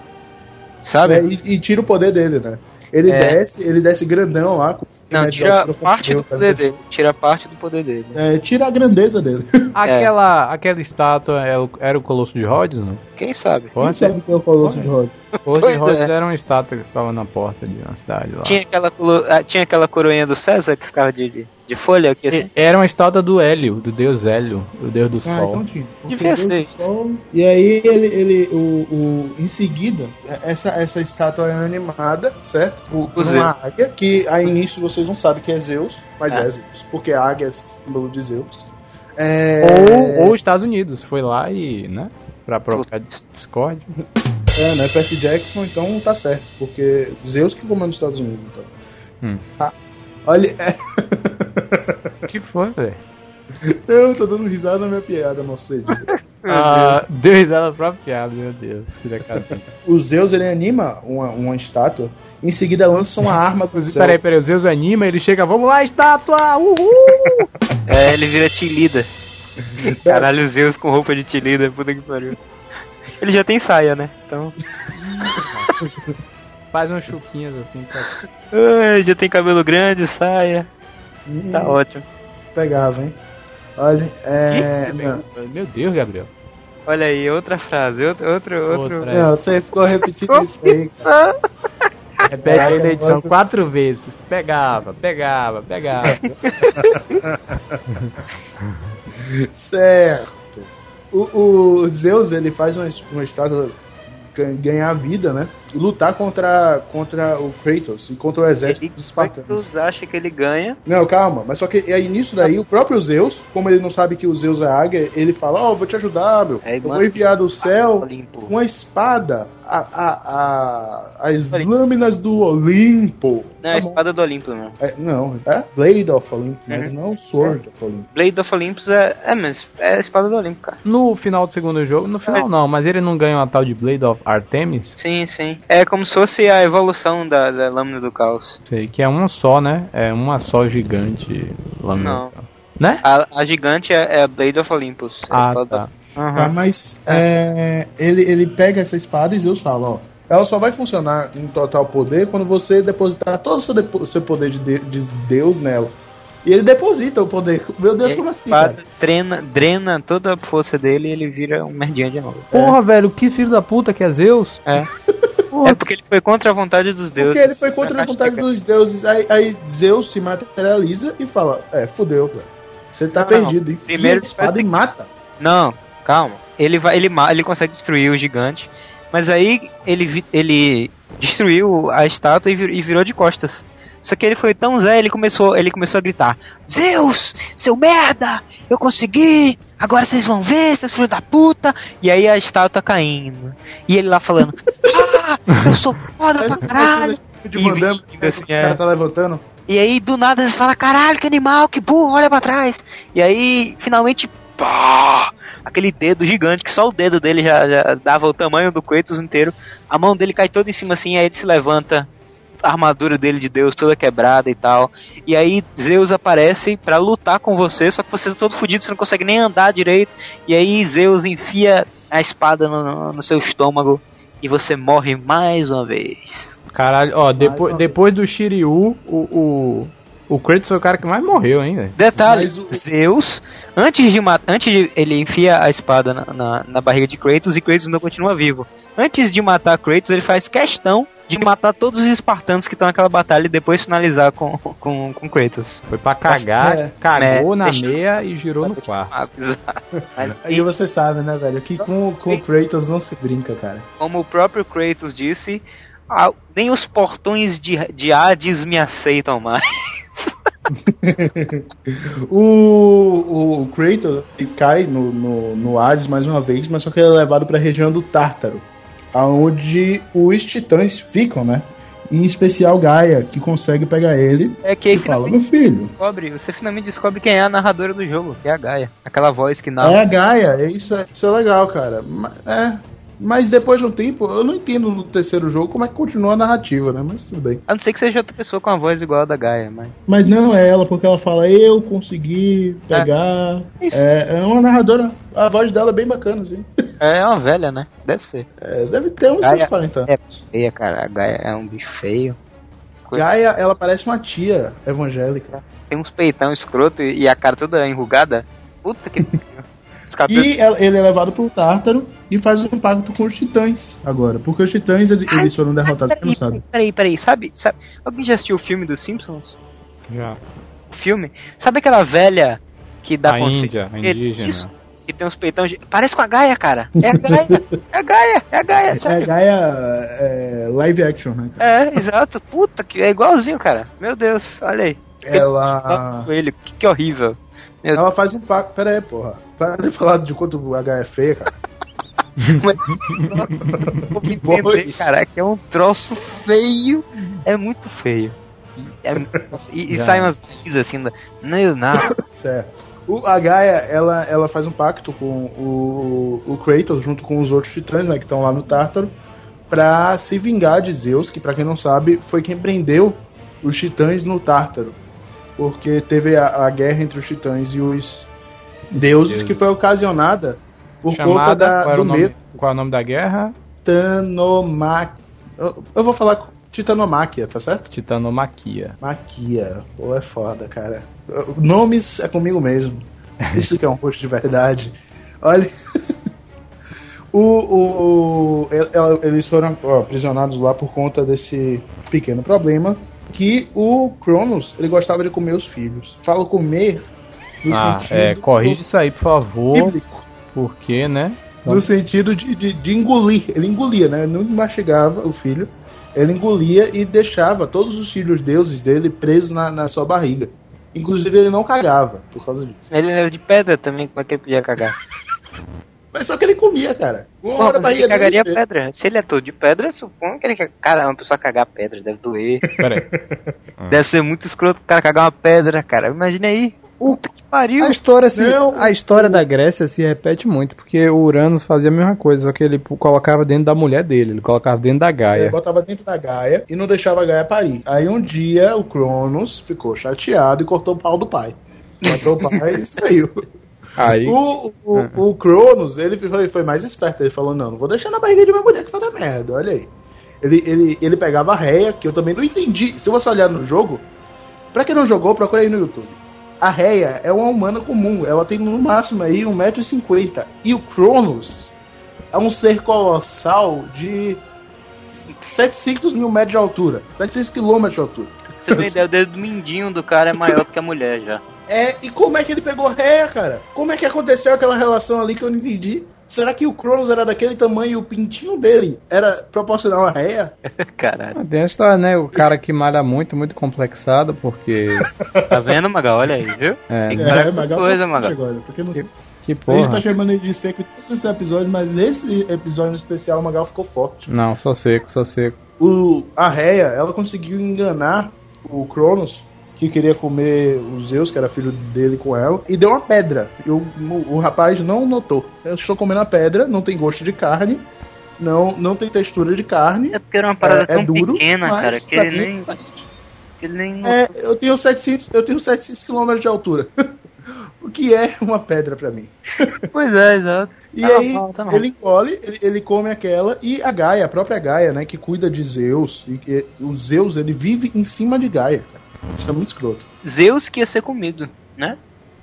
S6: Sabe?
S4: É, e, e tira o poder dele, né? Ele
S6: É.
S4: desce, ele desce grandão lá. com-
S6: Não,
S4: né,
S6: tira parte do poder dele. Tira parte do poder dele.
S4: É, tira a grandeza dele.
S5: Aquela, aquela estátua é era o Colosso de Rhodes, não?
S6: Quem sabe?
S4: Quem
S5: Pode
S4: sabe que é o Colosso de Rhodes?
S5: O Colosso de Rhodes
S6: é.
S5: era uma estátua que ficava na porta de uma cidade lá.
S6: Tinha aquela, ah, tinha aquela coroinha do César que ficava de, de, folha aqui assim.
S5: Era uma estátua do Hélio, do deus Hélio, o deus do
S4: Ah,
S5: sol.
S4: então tinha.
S6: Devia
S4: Deus
S6: ser.
S4: do Sol- E aí ele, ele o, o, em seguida, essa, essa estátua é animada, certo? Por, uma águia, que a início vocês não sabem que é Zeus, mas
S6: É.
S4: é, Zeus. Porque a águia é símbolo de Zeus. É,
S5: Ou, ou os Estados Unidos, foi lá e, né, pra provocar discórdia.
S4: é, né? Percy Jackson, então tá certo. Porque Zeus que comanda os Estados Unidos, então.
S5: Hum.
S4: Ah, olha, é,
S5: que foi, velho?
S4: eu tô dando risada na minha piada, mocedo.
S5: Ah, deu risada na própria piada, meu Deus.
S4: O Zeus, ele anima uma, uma estátua, em seguida lança uma arma pro céu.
S5: Peraí, peraí, o Zeus anima, ele chega, vamos lá, estátua! Uhul!
S6: É, ele vira Tilida. Caralho, Zeus com roupa de Tilida, puta que pariu. Ele já tem saia, né? Então.
S5: Faz umas chuquinhas assim pra.
S6: Ai, já tem cabelo grande, saia.
S4: Hum,
S6: Tá ótimo.
S4: Pegava, hein? Olha, é. Não,
S5: Meu Deus, Gabriel.
S6: Olha aí, outra frase, outro, outro, outro.
S5: Outra.
S4: não, você ficou repetindo isso aí, cara.
S5: Repete aí na edição quatro vezes. Pegava, pegava, pegava.
S4: Certo. O, o Zeus, ele faz uma, uma estátua gan- ganhar vida, né? Lutar contra, contra o Kratos e contra o exército
S6: Ele,
S4: dos espartanos.
S6: Kratos acha que ele ganha.
S4: Não, calma, mas só que aí nisso daí, o próprio Zeus, como ele não sabe que o Zeus é águia, ele fala: Ó, vou te ajudar, meu.
S6: Aí
S4: Eu vou enviar do céu
S6: Olimpo.
S4: uma espada, a, a, a, as lâminas do Olimpo.
S6: Não, é a
S4: Tá bom.
S6: espada do Olimpo, não.
S4: É, não, é Blade of Olympus, mas não Sword of Olympus.
S6: Blade of Olympus é, é, mas é a espada do Olimpo, cara.
S5: No final do segundo jogo, no final não, mas ele não ganha uma tal de Blade of Artemis,
S6: Sim, sim. É como se fosse a evolução da, da lâmina do caos.
S5: sei, que é uma só, né? É uma só gigante lâmina.
S6: Não.
S5: Né?
S6: A, a gigante é, é a Blade of Olympus. é a
S5: Ah,
S6: espada
S5: tá.
S6: do- Aham.
S4: Tá, mas é, ele, ele pega essa espada e Zeus fala, ó. Ela só vai funcionar em total poder quando você depositar todo o seu, depo- seu poder de, de- de Deus nela. E ele deposita o poder. Meu Deus, como assim,
S6: espada
S4: cara?
S6: drena, drena toda a força dele e ele vira um merdinha de novo.
S5: Porra, velho, que filho da puta que é Zeus.
S6: É.
S5: Porra,
S6: É porque ele foi contra a vontade dos deuses.
S4: Porque ele foi contra a vontade dos deuses. Aí, aí Zeus se materializa e fala: É, fudeu. Você tá
S6: Não,
S4: perdido. Enfia
S6: primeiro
S4: espada e mata.
S6: Não, calma. Ele vai, ele, ele consegue destruir o gigante, mas aí ele, ele destruiu a estátua e virou de costas. Só que ele foi tão zé, ele começou, ele começou a gritar: Zeus, seu merda, eu consegui! Agora vocês vão ver, seus filhos da puta! E aí a estátua caindo. E ele lá falando: Ah, eu sou foda pra caralho!
S4: de
S6: E
S4: Damme,
S6: vindo assim,
S4: o cara
S6: é.
S4: tá levantando.
S6: E aí, do nada, eles falam, caralho, que animal, que burro, olha pra trás. E aí, finalmente, pá, aquele dedo gigante, que só o dedo dele já, já dava o tamanho do Kratos inteiro. A mão dele cai toda em cima assim, aí ele se levanta, a armadura dele de Deus toda quebrada e tal. E aí, Zeus aparece pra lutar com você, só que você tá todo fudido, você não consegue nem andar direito. E aí, Zeus enfia a espada no, no- seu estômago e você morre mais uma vez.
S5: Caralho, ó, depois, depois do Shiryu, o, o, o Kratos foi o cara que mais morreu, hein, velho.
S6: Detalhe,
S4: o-
S6: Zeus, antes de matar, antes de ele enfia a espada na, na, na barriga de Kratos e Kratos ainda continua vivo. Antes de matar Kratos, ele faz questão de matar todos os espartanos que estão naquela batalha e depois finalizar com, com, com Kratos.
S5: Foi pra cagar,
S4: É.
S5: cagou
S6: É,
S5: na meia e girou no quarto.
S4: Aí você sabe, né, velho? Que com, com o Kratos não se brinca, cara.
S6: como o próprio Kratos disse, ah, nem os portões de, de Hades me aceitam mais.
S4: O, o Kratos cai no, no, no Hades mais uma vez, mas só que ele é levado pra região do Tártaro. Aonde os titãs ficam, né? Em especial Gaia, que consegue pegar ele
S6: É que
S4: e fala: Meu filho,
S6: descobre, você finalmente descobre quem é a narradora do jogo, que é a Gaia. Aquela voz que narra.
S4: é a Gaia, é isso, é, isso é legal, cara. É. Mas depois de um tempo, eu não entendo no terceiro jogo como é que continua a narrativa, né? Mas tudo bem.
S6: A não ser que seja outra pessoa com a voz igual a da Gaia, mas.
S4: Mas não é ela, porque ela fala, eu consegui pegar.
S6: Isso.
S4: É, é uma narradora, a voz dela é bem bacana, assim.
S6: É uma velha, né? Deve ser.
S4: É, deve ter uns
S6: Gaia-
S4: seus 40 anos.
S6: É feia, cara. A Gaia é um bicho feio.
S4: Gaia, ela parece uma tia evangélica.
S6: Tem uns peitão escroto e e a cara toda enrugada. Puta que.
S4: E ela- ele é levado pro Tártaro e faz um pacto com os titãs agora. Porque os titãs ele- eles foram derrotados, quem não
S6: Peraí,
S4: sabe.
S6: peraí, peraí, sabe, sabe? Alguém já assistiu o filme dos Simpsons?
S5: Já.
S6: O filme? Sabe aquela velha que dá
S5: A? Índia, a
S6: Ele-
S5: indígena.
S6: Isso, que tem uns peitão de... Parece com a Gaia, cara. É a Gaia. é a Gaia, é a Gaia,
S4: É
S6: sério.
S4: Gaia é, live action, né? cara?
S6: É, exato. Puta, que é igualzinho, cara. Meu Deus, olha aí.
S4: Ela.
S6: Com ele, que, que horrível. Meu
S4: Ela faz um pacto. Pera aí, porra. Para de falar de quanto a Gaia é feia, cara.
S6: Me entender, cara, que é um troço feio. É muito feio. É e, e sai umas brisas assim, da- não, não.
S4: Certo. O, a Gaia, ela, ela faz um pacto com o, o Kratos, junto com os outros titãs, né, que estão lá no Tártaro, pra se vingar de Zeus, que pra quem não sabe, foi quem prendeu os titãs no Tártaro. Porque teve a, a guerra entre os titãs e os deuses,
S5: Deuses.
S4: que foi ocasionada por conta
S5: Chamada,
S4: da,
S5: qual,
S4: do
S5: o nome,
S4: medo.
S5: qual é o nome da guerra?
S4: Titanomaquia. Eu, eu vou falar com- Titanomáquia, tá certo?
S5: Titanomaquia.
S4: Maquia. Pô, é foda, cara. Nomes é comigo mesmo. Isso que é um post de verdade. Olha. o, o, o- el- el- eles foram ó, aprisionados lá por conta desse pequeno problema. Que o Cronos, ele gostava de comer os filhos. Falo comer no
S5: Ah,
S4: sentido.
S5: é, corrige isso aí, por favor.
S4: bíblico.
S5: Porque, né?
S4: No sentido de, de, de engolir. Ele engolia, né? Ele não mastigava o filho. Ele engolia e deixava todos os filhos deuses dele presos na, na sua barriga. Inclusive, ele não cagava por causa disso.
S6: Ele era de pedra também, como é que ele podia cagar?
S4: Só que ele comia, cara. Uma hora barriga
S6: ele
S4: dele.
S6: cagaria
S4: cheia.
S6: pedra. Se ele é todo de pedra, suponho que ele quer. Cara, uma pessoa cagar pedra deve doer.
S5: Pera aí.
S6: deve ser muito escroto o cara cagar uma pedra, cara. Imagina aí. Puta que pariu.
S5: A história, se,
S4: Não.
S5: a história da Grécia se repete muito, porque o Uranus fazia a mesma coisa, só que ele colocava dentro da mulher dele, ele colocava dentro da
S4: Ele
S5: Gaia.
S4: botava dentro da Gaia e não deixava a Gaia parir. Aí um dia o Cronos ficou chateado e cortou o pau do pai. Cortou o pai e saiu.
S5: Aí,
S4: O, o, o Cronos, ele foi, foi mais esperto. Ele falou: Não, não vou deixar na barriga de minha mulher que faz merda. Olha aí. Ele, ele, ele pegava a réia, que eu também não entendi. Se você olhar no jogo, pra quem não jogou, procura aí no YouTube. A réia é uma humana comum. Ela tem no máximo aí 1,50m. E o Cronos é um ser colossal de 700 mil metros de altura. 700 quilômetros de altura.
S6: Você tem ideia, o dedo do mindinho do cara é maior do que a mulher já.
S4: É, e como é que ele pegou réia, cara? Como é que aconteceu aquela relação ali que eu não entendi? Será que o Cronos era daquele tamanho e o pintinho dele era proporcional à réia?
S6: Caralho.
S5: tem a história, né? O cara que malha muito, muito complexado, porque.
S6: Tá vendo, Magal? Olha aí, viu?
S5: É,
S6: que com essas
S4: Magal,
S6: coisas,
S4: tá
S6: Magal.
S4: agora, porque não,
S5: que
S4: a gente
S5: porra.
S4: tá chamando ele de seco em todos esses episódios, mas nesse episódio especial o Magal ficou forte.
S5: Não, só seco, só seco.
S4: O, a réia, ela conseguiu enganar o Cronos, que queria comer o Zeus, que era filho dele com ela, e deu uma pedra. E o, o, o rapaz não notou. Eu estou comendo a pedra, não tem gosto de carne, não, não tem textura de carne.
S6: É porque era uma parada
S4: é, é
S6: tão
S4: duro,
S6: pequena,
S4: mas
S6: cara, que ele
S4: mim-
S6: nem. que ele nem.
S4: É, eu tenho 700, eu tenho 700 km de altura. o que é uma pedra pra mim?
S6: Pois é, exato.
S4: E
S6: Tá
S4: aí
S6: tá
S4: ele engole, ele, ele come aquela e a Gaia, a própria Gaia, né, que cuida de Zeus, e que o Zeus ele vive em cima de Gaia. cara. Isso é muito escroto.
S6: Zeus que ia ser comido, né?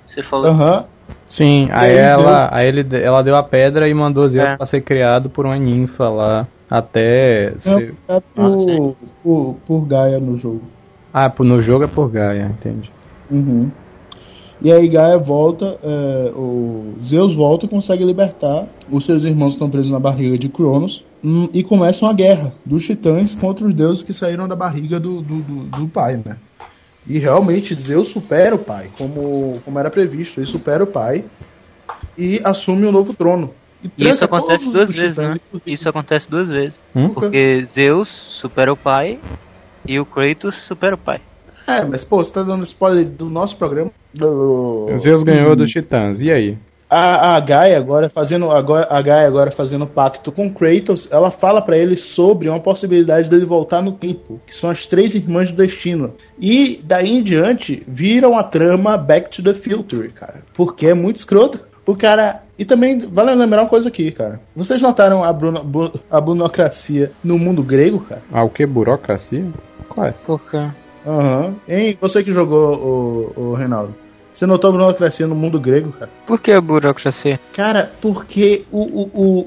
S6: Você falou.
S4: Aham.
S5: Sim, aí
S4: aí,
S5: ela, aí ele, ela deu a pedra e mandou Zeus
S6: É.
S5: pra ser criado por uma ninfa lá, até ser...
S4: É por, por, por Gaia no jogo.
S5: Ah, no jogo é por Gaia, entende?
S4: Uhum. E aí Gaia volta, é, o Zeus volta e consegue libertar. Os seus irmãos estão presos na barriga de Cronos. hum, e começa uma guerra dos titãs contra os deuses que saíram da barriga do, do, do, do pai, né? E realmente Zeus supera o pai, como, como era previsto. Ele supera o pai e assume o novo trono.
S6: E isso acontece duas vezes,
S4: titãs,
S6: né?
S4: inclusive.
S6: Isso acontece duas vezes.
S5: Hum?
S6: Porque Zeus supera o pai e o Kratos supera o pai.
S4: É, mas pô, você tá dando spoiler do nosso programa? Do...
S5: Zeus ganhou dos titãs, e aí?
S4: A, a Gaia agora fazendo agora a Gaia agora fazendo pacto com Kratos, ela fala pra ele sobre uma possibilidade dele voltar no tempo, que são as três irmãs do destino. E daí em diante viram a trama Back to the Future, cara, porque é muito escroto. O cara e também vale lembrar uma coisa aqui, cara. Vocês notaram a, bruno, bu- a burocracia no mundo grego, cara?
S5: Ah, o que? Burocracia? Qual é?
S6: Por quê?
S4: Aham. Hein? Você que jogou o, o Reinaldo. Você notou a burocracia no mundo grego, cara?
S6: Por que a burocracia?
S4: Cara, porque o, o, o,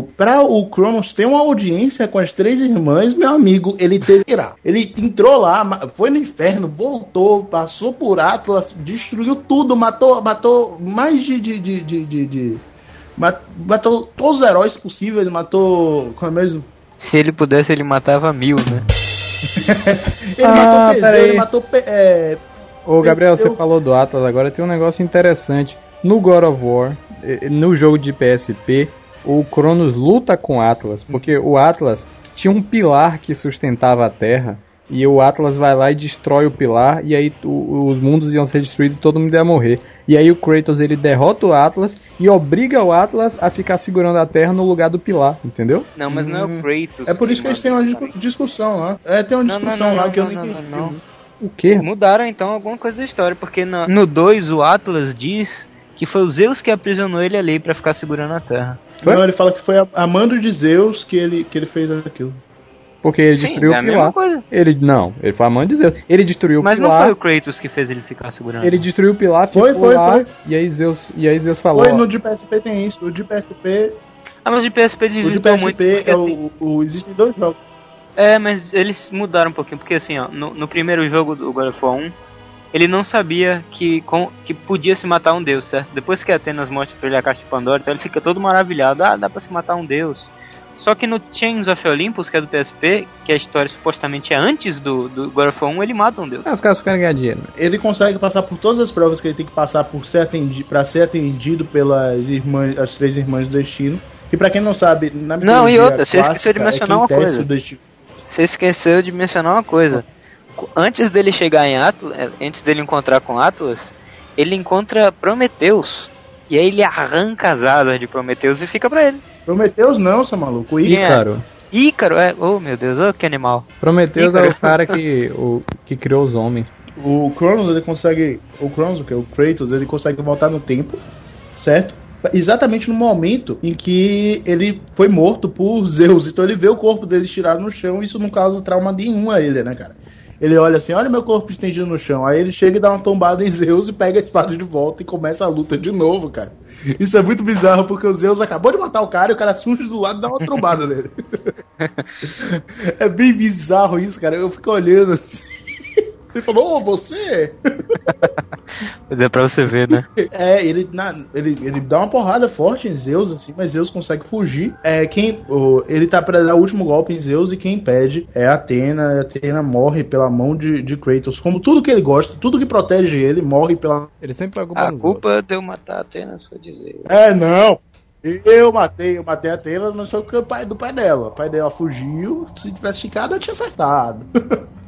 S4: o para o Cronos ter uma audiência com as três irmãs, meu amigo, ele teve que ir. Ele entrou lá, foi no inferno, voltou, passou por Atlas, destruiu tudo, matou, matou mais de, de, de, de, de- de- ma- matou todos os heróis possíveis, matou como é mesmo?
S6: Se ele pudesse, ele matava mil, né?
S4: Ele
S5: Ah,
S4: matou Teseu, ele matou Pe- é,
S5: Ô, Gabriel, você falou do Atlas, agora tem um negócio interessante. No God of War, eh, no jogo de PSP, o Cronos luta com o Atlas, porque o Atlas tinha um pilar que sustentava a Terra, e o Atlas vai lá e destrói o pilar, e aí o- os mundos iam ser destruídos e todo mundo ia morrer. E aí o Kratos ele derrota o Atlas e obriga o Atlas a ficar segurando a Terra no lugar do pilar, entendeu?
S6: Não, mas não é
S4: Hum.
S6: o Kratos.
S4: É por isso que eles têm uma discu- discussão lá. É, tem uma
S6: Não, não,
S4: discussão
S6: não,
S4: lá
S6: não,
S4: que eu
S6: não,
S4: entendi.
S6: não, não.
S5: O quê?
S6: Mudaram então alguma coisa da história, porque no- no 2 o Atlas diz que foi o Zeus que aprisionou ele ali pra ficar segurando a terra.
S4: Não, ele fala que foi a, a mando de Zeus que ele, que ele fez aquilo.
S5: Porque ele
S6: Sim,
S5: destruiu
S6: é a
S5: o
S6: mesma
S5: pilar.
S6: coisa.
S5: Ele não, ele foi a mãe de Zeus. Ele destruiu o
S6: Mas não
S5: pilar.
S6: foi o Kratos que fez ele ficar segurando.
S5: Ele destruiu o pilar,
S4: Foi,
S5: ficou
S4: foi,
S5: lá,
S4: foi.
S5: E aí Zeus, e aí Zeus falou.
S4: Foi no de PSP tem isso. O de PSP,
S6: Ah, mas o de PSP
S4: o de
S6: desvirtuou muito.
S4: PSP
S6: Porque,
S4: é
S6: assim,
S4: o, o- existem dois jogos.
S6: É, mas eles mudaram um pouquinho, porque assim, ó, no, no primeiro jogo do God of War 1, ele não sabia que, com, que podia se matar um deus, certo? Depois que Atenas mostra pra ele a caixa de Pandora, então ele fica todo maravilhado, ah, dá pra se matar um deus. Só que no Chains of Olympus, que é do PSP, que a história supostamente é antes do, do God of War 1, ele mata um deus.
S5: Ah, os caras querem ganhar dinheiro. né?
S4: Ele consegue passar por todas as provas que ele tem que passar por ser atendi para ser atendido pelas irmãs, as três irmãs do destino. E pra quem não sabe, na
S6: Não, e outra, você esqueceu de
S4: clássica,
S6: mencionar
S4: é
S6: uma coisa. Você esqueceu de mencionar uma coisa. Antes dele chegar em Atlas, antes dele encontrar com Atlas, ele encontra Prometeus. E aí ele arranca as asas de Prometeus e fica pra ele.
S4: Prometeus não, seu maluco.
S6: É?
S5: Ícaro.
S6: Ícaro, é. Oh meu Deus, oh que animal.
S5: Prometeus é o cara que, o, que criou os homens.
S4: O Cronos, ele consegue. O Cronos, o que é o Kratos, ele consegue voltar no tempo, certo? Exatamente no momento em que ele foi morto por Zeus. Então ele vê o corpo dele tirado no chão e isso não causa trauma nenhum a ele, né, cara? Ele olha assim, olha meu corpo estendido no chão. Aí ele chega e dá uma tombada em Zeus e pega a espada de volta e começa a luta de novo, cara. Isso é muito bizarro, porque o Zeus acabou de matar o cara e o cara surge do lado e dá uma trombada nele. é bem bizarro isso, cara. Eu fico olhando assim. Ele falou, ô, você?
S6: Mas é pra você ver, né?
S4: É, ele, na- ele, ele dá uma porrada forte em Zeus, assim, mas Zeus consegue fugir. É, quem, o- ele tá pra dar o último golpe em Zeus e quem impede é a Atena. A Atena morre pela mão de, de Kratos. Como tudo que ele gosta, tudo que protege ele, morre pela.
S5: Ele sempre pega
S6: A culpa de eu matar Atenas foi dizer.
S4: É, não! Eu matei, eu matei a Atena, mas só que o pai do pai dela. O pai dela fugiu, se tivesse ficado, eu tinha acertado.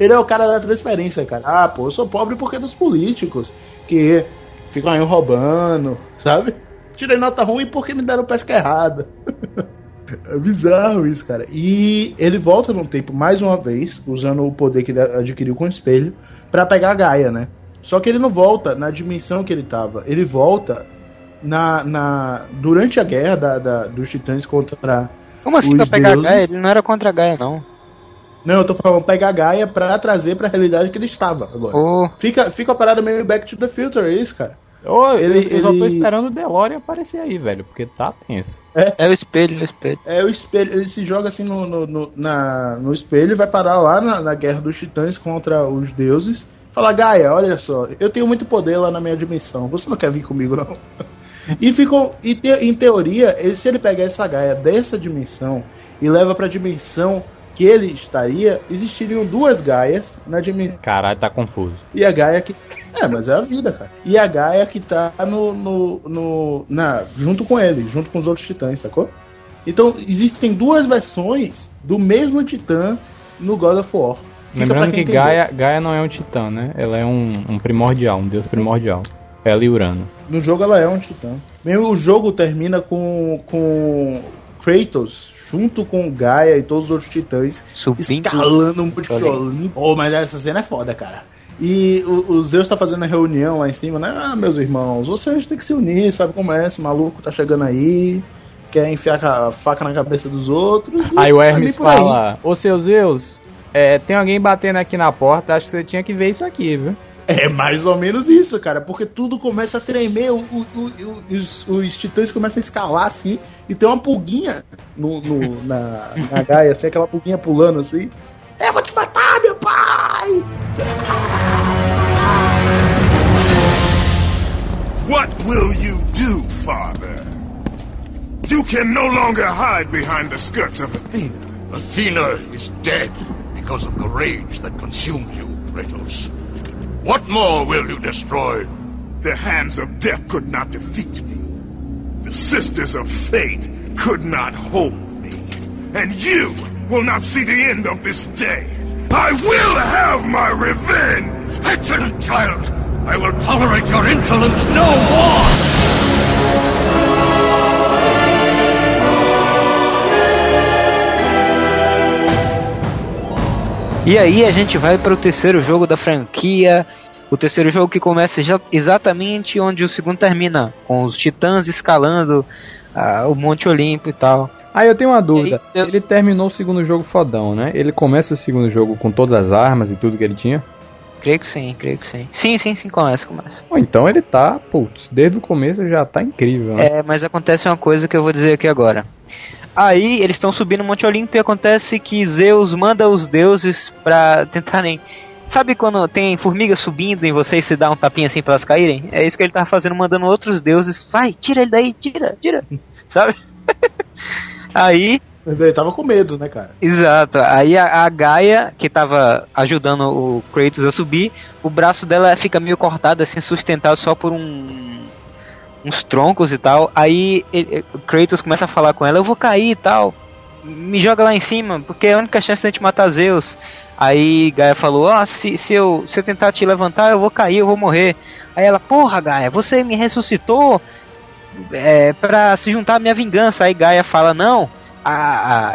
S4: Ele é o cara da transferência, cara. Ah, pô, eu sou pobre porque dos políticos que ficam aí roubando, sabe? Tirei nota ruim porque me deram pesca errada. É bizarro isso, cara. E ele volta no tempo mais uma vez, usando o poder que ele adquiriu com o espelho, pra pegar a Gaia, né? Só que ele não volta na dimensão que ele tava. Ele volta na, na durante a guerra da, da- dos titãs contra.
S6: Como assim pra pegar
S4: deuses-
S6: a Gaia? Ele não era contra a Gaia, não.
S4: Não, eu tô falando pegar a Gaia pra trazer pra realidade que ele estava agora.
S6: Oh,
S4: Fica, fica a parada meio Back to the Future, é isso, cara.
S5: Ô,
S4: Ele-
S5: eu, só tô
S4: ele-
S5: esperando o DeLorean aparecer aí, velho, porque tá tenso.
S6: é o espelho, é o espelho.
S4: É o espelho, ele se joga assim no, no, no- na, no espelho e vai parar lá na, na guerra dos titãs contra os deuses. Fala, Gaia, olha só, eu tenho muito poder lá na minha dimensão. Você não quer vir comigo, não? E ficou. E te- em teoria, ele- se ele pegar essa Gaia dessa dimensão e leva pra dimensão que ele estaria, existiriam duas Gaias na dimensão.
S5: Caralho, tá confuso.
S4: E a Gaia que. É, mas é a vida, cara. E a Gaia que tá no. no, no na, junto com ele, junto com os outros titãs, sacou? Então, existem duas versões do mesmo titã no God of War. Fica
S5: Lembrando que
S4: entendeu.
S5: Gaia, Gaia não é um titã, né? Ela é um, um primordial, um deus primordial. Ela e Urano.
S4: No jogo ela é um titã. Mesmo o jogo termina com, com Kratos junto com Gaia e todos os outros titãs
S6: Subindo.
S4: escalando um Monte Oh, mas essa cena é foda, cara. E o, o Zeus tá fazendo a reunião lá em cima, né? Ah, meus irmãos, vocês têm que se unir, sabe como é? Esse maluco tá chegando aí, quer enfiar a faca na cabeça dos outros. e
S5: Aí o
S4: tá
S5: Hermes
S4: por aí.
S5: fala: Ô seu Zeus, é, tem alguém batendo aqui na porta, acho que você tinha que ver isso aqui, viu?
S4: É mais ou menos isso, cara, porque tudo começa a tremer, o- o- o- os, os titãs começam a escalar assim, e tem uma pulguinha no, no- na, na Gaia, assim, aquela pulguinha pulando assim. Eu vou te matar, meu pai!
S7: What will you do, father? You can no longer hide behind the skirts of Athena.
S8: Athena is dead because of the rage that consumed you, Kratos. What more will you destroy?
S7: The hands of death could not defeat me. The sisters of fate could not hold me. And you will not see the end of this day. I will have my revenge!
S8: Excellent child! I will tolerate your insolence no more!
S6: E aí a gente vai para o terceiro jogo da franquia. O terceiro jogo que começa exatamente onde o segundo termina, com os titãs escalando ah, o Monte Olimpo e tal.
S5: Aí eu tenho uma dúvida.
S6: isso, eu-
S5: Ele terminou o segundo jogo fodão, né? Ele começa o segundo jogo com todas as armas e tudo que ele tinha.
S6: Creio que sim, creio que sim. Sim, sim, sim, começa, começa.
S5: Ou então ele tá, putz, desde o começo já tá incrível, né?
S6: É, mas acontece uma coisa que eu vou dizer aqui agora. Aí eles estão subindo o Monte Olimpo e acontece que Zeus manda os deuses pra tentarem. Sabe quando tem formiga subindo em você e se dá um tapinha assim pra elas caírem? É isso que ele tava fazendo, mandando outros deuses. Vai, tira ele daí, tira, tira. Sabe? Aí
S4: Ele tava com medo, né, cara?
S6: Exato. Aí a, a Gaia, que tava ajudando o Kratos a subir, o braço dela fica meio cortado, assim, sustentado só por um uns troncos e tal. Aí ele- o Kratos começa a falar com ela, eu vou cair e tal. Me joga lá em cima, porque é a única chance de a gente matar Zeus. Aí Gaia falou, ó, se, se, eu, se eu tentar te levantar, eu vou cair, eu vou morrer. Aí ela, porra, Gaia, você me ressuscitou é, pra se juntar à minha vingança. Aí Gaia fala, não,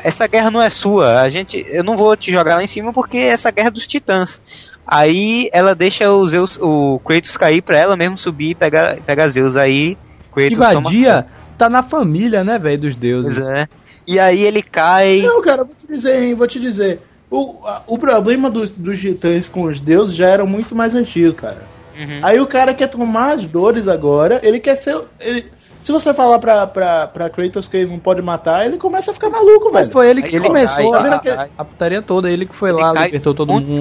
S6: essa guerra não é sua. A gente, eu não vou te jogar lá em cima porque essa guerra é dos titãs. Aí ela deixa o Zeus, o Kratos cair pra ela mesmo subir e pegar, pegar Zeus. Aí Kratos
S5: Que
S6: toma-
S5: vadia tá na família, né, velho, dos deuses.
S6: Pois é. E aí ele cai.
S4: Não, cara, vou te dizer, hein, vou te dizer. O, a- o problema dos, dos titãs com os deuses já era muito mais antigo, cara.
S6: Uhum.
S4: Aí o cara quer tomar as dores agora, ele quer ser. ele- se você falar pra, pra, pra Kratos que ele não pode matar, ele começa a ficar maluco,
S5: Mas
S4: velho.
S5: foi ele que
S6: Aí ele
S5: começou
S6: cai,
S4: tá
S5: a, a putaria toda, ele que foi
S6: Ele
S5: lá, libertou todo mundo.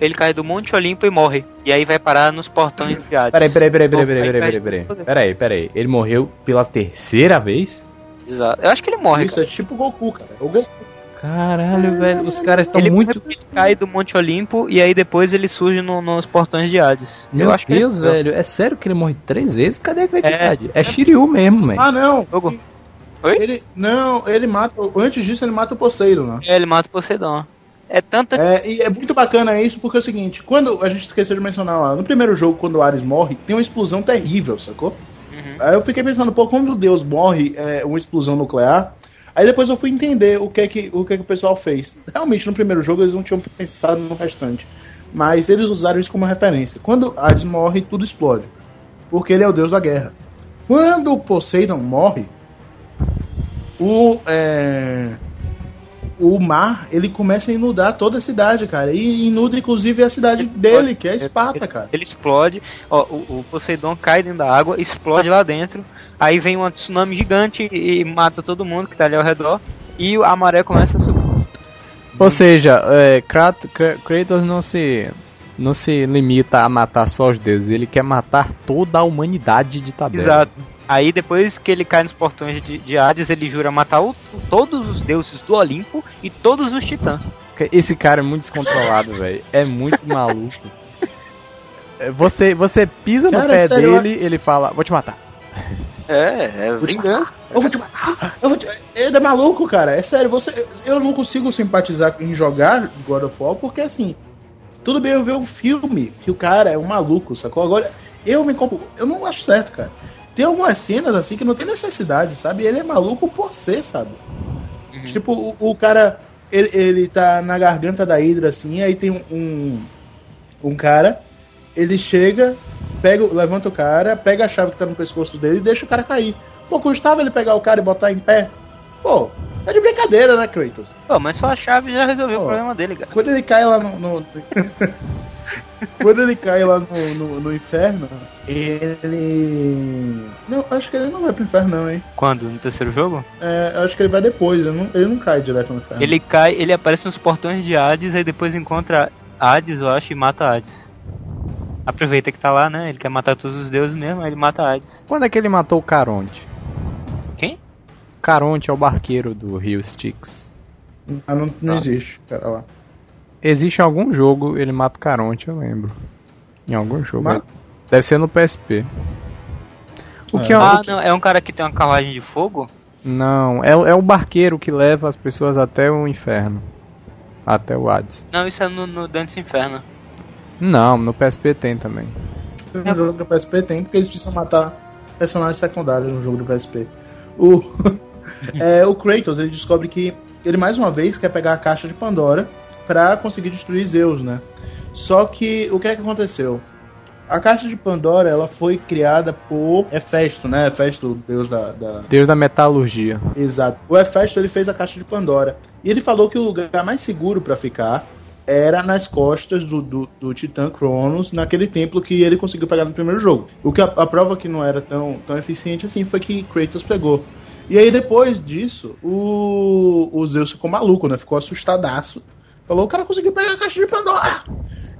S6: Ele cai do Monte Olimpo e morre. E aí vai parar nos portões de Hades.
S5: Peraí, peraí, peraí, peraí, peraí,
S6: Aí
S5: peraí, peraí, peraí.
S6: tudo.
S5: Peraí, peraí. Ele morreu pela terceira vez?
S6: Exato. Eu acho que ele morre.
S4: Isso é tipo Goku, cara. O Goku.
S5: Caralho, velho, os caras estão muito.
S6: ele cai do Monte Olimpo e aí depois ele surge no- nos portões de Hades.
S5: Meu
S6: eu acho que
S5: Deus,
S6: ele...
S5: velho, é sério que ele morre três vezes? Cadê a verdade? É, Shiryu mesmo, velho.
S4: Ah, não.
S6: Oi?
S4: Ele. Não, ele mata. Antes disso, ele mata o Poseidon, né?
S6: É, ele mata o Poseidon. É tanto
S4: É, e é muito bacana isso porque é o seguinte, quando a gente esqueceu de mencionar lá, no primeiro jogo, quando o Ares morre, tem uma explosão terrível, sacou? Aí eu fiquei pensando, pô, quando Deus morre, é uma explosão nuclear. Aí depois eu fui entender o que é que o, que é que o pessoal fez. Realmente, no primeiro jogo eles não tinham pensado no restante. Mas eles usaram isso como referência. Quando Ares morre, tudo explode. Porque ele é o deus da guerra. Quando o Poseidon morre, o. é, o mar, ele começa a inundar toda a cidade, cara. E inunda inclusive a cidade dele, que é Esparta, cara.
S6: ele explode, ó, o, o Poseidon cai dentro da água, explode lá dentro, aí vem um tsunami gigante e mata todo mundo que tá ali ao redor, e a maré começa a subir.
S5: Ou seja, é, Krat- Kra- Kratos não se, não se limita a matar só os deuses, ele quer matar toda a humanidade de tabela.
S6: Exato. Aí depois que ele cai nos portões de, de Hades, ele jura matar o- todos os deuses do Olimpo e todos os titãs.
S5: Esse cara é muito descontrolado, velho. É muito maluco. É, Você, você pisa no
S4: Cara,
S5: pé
S4: sério,
S5: dele, ele fala, vou te matar.
S6: É, é vingança.
S4: Eu vou te matar. Eu vou te... Ele é maluco, cara. É sério, você... eu não consigo simpatizar em jogar God of War porque assim. Tudo bem eu ver o filme que o cara é um maluco, sacou? Agora, eu me compo... Eu não acho certo, cara. Tem algumas cenas assim que não tem necessidade, sabe? Ele é maluco por ser, sabe? Tipo, o, o cara. Ele, ele tá na garganta da Hydra, assim, aí tem um, um. um cara. Ele chega, pega, levanta o cara, pega a chave que tá no pescoço dele e deixa o cara cair. Pô, custava ele pegar o cara e botar em pé? Pô, é de brincadeira, né, Kratos?
S6: Pô, mas só a chave já resolveu
S4: Pô.
S6: o problema dele, cara.
S4: Quando ele cai lá no. no- Quando ele cai lá no, no, no inferno, ele. Não, acho que ele não vai pro inferno, não, hein?
S6: Quando? No terceiro jogo?
S4: É, eu acho que ele vai depois, ele não, ele não cai direto no inferno.
S6: Ele cai, ele aparece nos portões de Hades, aí depois encontra Hades, eu acho, e mata Hades. Aproveita que tá lá, né? Ele quer matar todos os deuses mesmo, aí ele mata Hades.
S5: Quando é que ele matou o Caronte?
S6: Quem?
S5: Caronte é o barqueiro do Rio Styx.
S4: Ah, não, não
S6: Ah.
S4: existe, cara lá.
S5: Existe em algum jogo, ele mata o Caronte, eu lembro. Em algum jogo.
S4: Ma-
S5: Deve ser no PSP. O que é,
S6: Ah,
S5: o que-
S6: não, é um cara que tem uma carruagem de fogo?
S5: Não, é, o- é o barqueiro que leva as pessoas até o inferno. Até o Hades.
S6: Não, isso é no, no Dantes Inferno.
S5: Não, no PSP tem também.
S4: No jogo do PSP tem, porque eles precisam matar personagens secundários no jogo do PSP. O, é, o Kratos, ele descobre que ele mais uma vez quer pegar a caixa de Pandora pra conseguir destruir Zeus, né? Só que o que é que aconteceu? A caixa de Pandora, ela foi criada por Hefesto, né? Hefesto, deus da- da,
S5: Deus da metalurgia.
S4: Exato. O Hefesto ele fez a caixa de Pandora. E ele falou que o lugar mais seguro pra ficar era nas costas do, do, do Titã Cronos, naquele templo que ele conseguiu pegar no primeiro jogo. O que a, a prova que não era tão, tão eficiente assim foi que Kratos pegou. E aí depois disso, o, o Zeus ficou maluco, né? Ficou assustadaço. Falou, o cara conseguiu pegar a caixa de Pandora!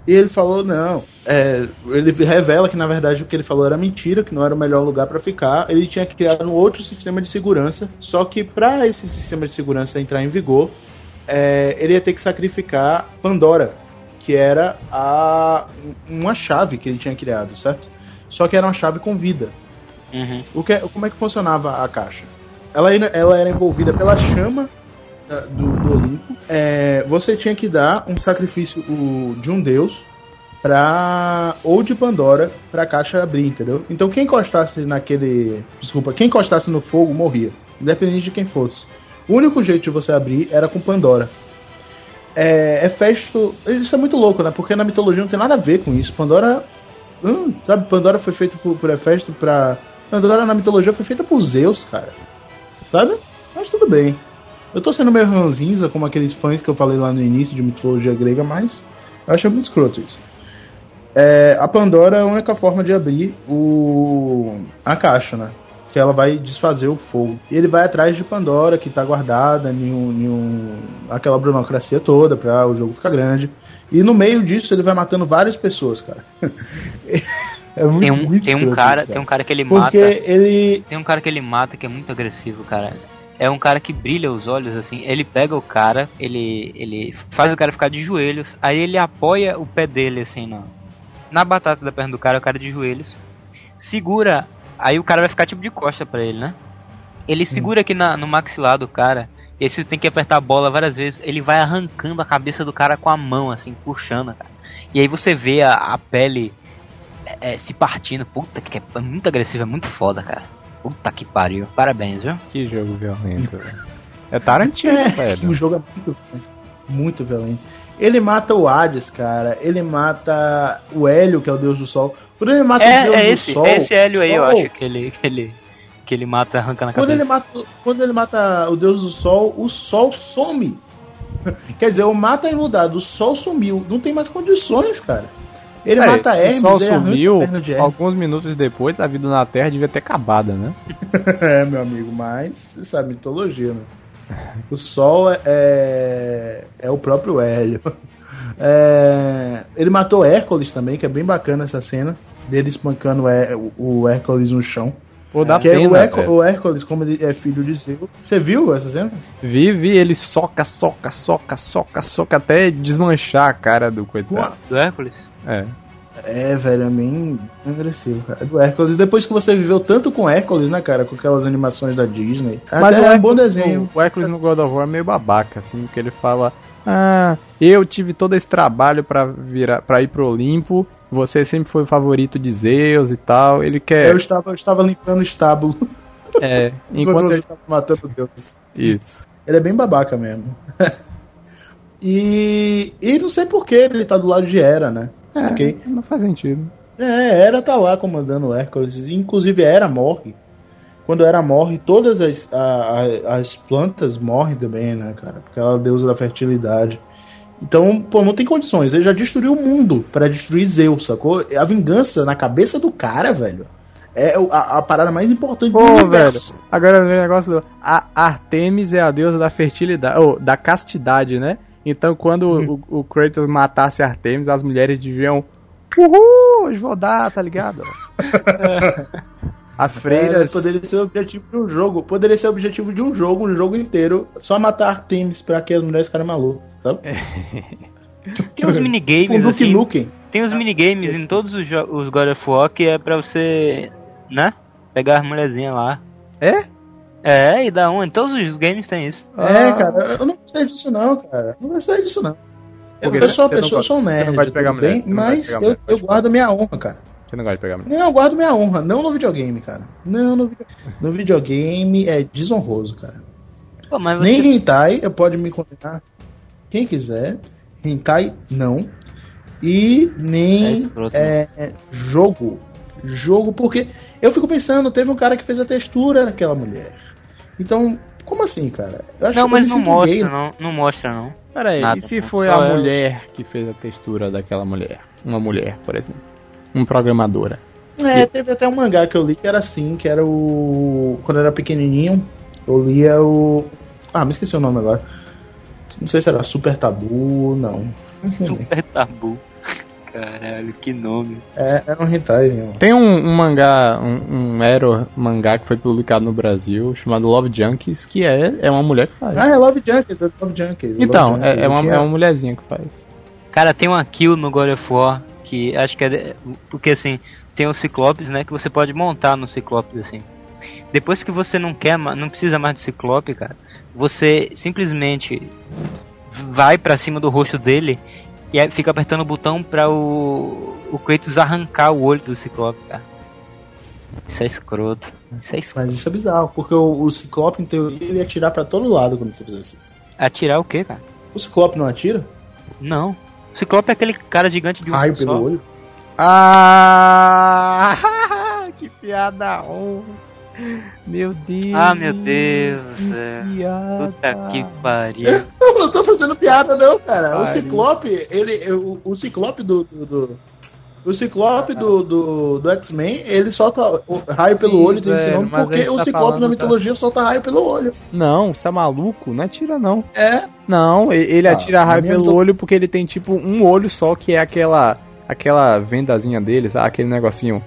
S4: E ele falou, não. É, ele revela que na verdade o que ele falou era mentira, que não era o melhor lugar pra ficar. Ele tinha que criar um outro sistema de segurança. Só que pra esse sistema de segurança entrar em vigor, é, ele ia ter que sacrificar Pandora, que era a, uma chave que ele tinha criado, certo? Só que era uma chave com vida.
S6: Uhum.
S4: O que, como é que funcionava a caixa? Ela, era- ela era envolvida pela chama do, do Olimpo. É, você tinha que dar um sacrifício o- de um deus pra, ou de Pandora pra caixa abrir, entendeu? Então quem encostasse naquele. Desculpa, quem encostasse no fogo morria. Independente de quem fosse. O único jeito de você abrir era com Pandora. É, Hefesto. Isso é muito louco, né? Porque na mitologia não tem nada a ver com isso. Pandora. hum, sabe, Pandora foi feita por, por Hefesto pra. Pandora na mitologia foi feita por Zeus, cara. Sabe? Mas tudo bem. Eu tô sendo meio ranzinza, como aqueles fãs que eu falei lá no início de mitologia grega, mas eu acho muito escroto isso. É, a Pandora é a única forma de abrir o a caixa, né? Que ela vai desfazer o fogo. E ele vai atrás de Pandora, que tá guardada em, um, um- aquela burocracia toda pra o jogo ficar grande. E no meio disso ele vai matando várias pessoas, cara. é muito,
S6: Tem um,
S4: muito
S6: tem um cara,
S4: isso,
S6: tem um cara que ele
S4: Porque
S6: mata.
S4: ele.
S6: Tem um cara que ele mata que é muito agressivo, cara. É um cara que brilha os olhos assim. Ele pega o cara, ele ele faz o cara ficar de joelhos, aí ele apoia o pé dele assim na na batata da perna do cara, o cara de joelhos. Segura, aí o cara vai ficar tipo de costa pra ele, né? Ele segura aqui na, no maxilar do cara. E aí você tem que apertar a bola várias vezes. Ele vai arrancando a cabeça do cara com a mão, assim, puxando, cara. E aí você vê a, a pele é, é, se partindo. Puta que é muito agressivo, é muito foda, cara. Puta que pariu. Parabéns, viu?
S5: Que jogo violento, velho. É Tarantino,
S4: É,
S5: velho.
S4: o jogo é muito, muito violento. Ele mata o Hades, cara. Ele mata o Hélio, que é o deus do sol. Quando ele mata o
S6: É,
S4: deus
S6: é
S4: do
S6: esse,
S4: sol.
S6: é esse Hélio aí, eu acho que ele, que ele, que ele mata arrancando a
S4: Quando
S6: cabeça.
S4: ele, mata, quando ele mata o deus do sol, o sol some. Quer dizer, o mata em lugar do sol sumiu. Não tem mais condições, cara. Ele
S5: É,
S4: mata
S5: se
S4: Hermes,
S5: o sol sumiu, alguns minutos depois, a vida na Terra devia ter acabado, né?
S4: É, meu amigo, mas você sabe, mitologia, né? O Sol é, é, é o próprio Hélio. É, ele matou Hércules também, que é bem bacana essa cena, dele espancando o o Hércules no chão.
S5: Pô, dá
S4: que é
S5: pena,
S4: o, Hércules,
S5: velho.
S4: o Hércules, como ele é filho de Zeus. Você viu essa cena?
S5: Vi, vi, ele soca, soca, soca, soca, soca, até desmanchar a cara do coitado.
S6: Do Hércules?
S5: É.
S4: É, velho, é bem agressivo, cara. Do Hércules. Depois que você viveu tanto com Hércules, né, cara? Com aquelas animações da Disney.
S5: Mas
S4: Até
S5: o
S4: é um bom desenho.
S5: O Hércules no God of War é meio babaca, assim, porque ele fala: Ah, eu tive todo esse trabalho pra, virar, pra ir pro Olimpo, você sempre foi o favorito de Zeus e tal. Ele quer.
S4: Eu estava, eu estava limpando o estábulo
S5: É,
S4: enquanto
S5: enquanto.
S4: estava matando Deus.
S5: Isso.
S4: Ele é bem babaca mesmo. e, e não sei por que ele tá do lado de Hera, né?
S5: É. Não faz sentido.
S4: É, Hera tá lá comandando o Hércules. Inclusive, Hera morre. Quando Hera morre, todas as, a- a- as plantas morrem também, né, cara? Porque ela é a deusa da fertilidade. Então, pô, não tem condições. Ele já destruiu o mundo pra destruir Zeus, sacou? A vingança na cabeça do cara, velho, é a, a parada mais importante do
S5: Pô,
S4: universo.
S5: Agora o negócio do. A Artemis é a deusa da fertilidade. Ou, da castidade, né? Então quando
S4: Hum.
S5: o, o Kratos matasse Artemis, as mulheres deviam. Uhul! Hoje vou dar, tá ligado? As
S4: É,
S5: freiras.
S4: poderia ser o objetivo de um jogo. Poderia ser o objetivo de um jogo, um jogo inteiro. Só matar Artemis pra que as mulheres ficarem malucas, sabe?
S6: Tem uns minigames, assim. Tem uns minigames em todos os, os God of War que é pra você, né? Pegar as mulherzinhas lá.
S5: É?
S6: É, e dá um. Em todos os games tem isso.
S4: É, cara, eu não gostei disso não, cara. Não gostei disso não. Eu, eu sou uma
S5: Você
S4: pessoa, eu sou um
S5: você
S4: nerd,
S5: gosta de pegar
S4: tudo
S5: mulher,
S4: bem,
S5: você
S4: mas
S5: pegar
S4: eu,
S5: mulher,
S4: eu
S5: pode
S4: guardo minha honra, cara.
S5: Você não gosta de pegar mulher.
S4: Não, eu guardo minha honra, não no videogame, cara. Não, no, no videogame é desonroso, cara.
S6: Pô, mas
S4: Nem
S6: você...
S4: hentai, eu pode me condenar quem quiser. Hentai, não. E
S6: É
S4: nem
S6: escroto,
S4: é, é, jogo. Jogo, porque eu fico pensando, teve um cara que fez a textura daquela mulher. Então, como assim, cara? Eu acho
S6: Não, mas não mostra, não. Não mostra, não.
S5: Pera aí,
S6: Nada,
S5: e se foi a
S6: é-
S5: mulher que fez a textura daquela mulher? Uma mulher, por exemplo. Uma programadora.
S4: É, teve até um mangá que eu li que era assim, que era o. Quando eu era pequenininho, eu lia o. Ah, me esqueci o nome agora. Não sei se era Super Tabu, não.
S6: Super tabu. Caralho, que nome.
S4: É, era um hentaizinho.
S5: Tem um, um mangá, um, um Ero mangá que foi publicado no Brasil, chamado Love Junkies, que é, é uma mulher que faz.
S4: Ah, é Love Junkies, é Love Junkies. é
S5: então,
S4: Love
S5: é,
S4: Junkies,
S5: é uma,
S4: que
S5: é uma mulherzinha que faz.
S6: Cara, tem uma kill no God of War que acho que é. Porque assim, tem os Ciclopes, né? Que você pode montar no Ciclopes assim. Depois que você não quer, não precisa mais do Ciclope, cara, você simplesmente vai pra cima do rosto dele e aí fica apertando o botão pra o, o Kratos arrancar o olho do Ciclope, cara. Isso é escroto. Isso é escroto.
S4: Mas isso é bizarro, porque o, o Ciclope, em teoria, ele ia atirar pra todo lado quando você fizesse isso.
S6: Atirar o que, cara?
S4: O Ciclope não atira?
S6: Não. O Ciclope é aquele cara gigante de um
S4: Raio
S6: só.
S4: pelo olho?
S5: Ah! que piada ruim. Meu Deus.
S6: Ah, meu Deus do céu.
S5: piada.
S6: Puta que pariu.
S4: Eu não tô fazendo piada, não, cara. O
S5: Pariu.
S4: Ciclope, ele. O, o Ciclope do. do, do- o Ciclope do, do, do X-Men, ele solta o raio
S5: Sim,
S4: pelo olho, tem esse
S5: velho,
S4: nome, porque
S5: gente
S4: o
S5: tá
S4: Ciclope
S5: falando,
S4: na
S5: tá?
S4: mitologia solta raio pelo olho.
S5: Não, você é maluco? Não atira, não.
S4: É.
S5: Não, ele
S4: Ah,
S5: atira raio pelo
S4: do-
S5: olho porque ele tem tipo um olho só, que é aquela aquela vendazinha dele, sabe? Aquele negocinho.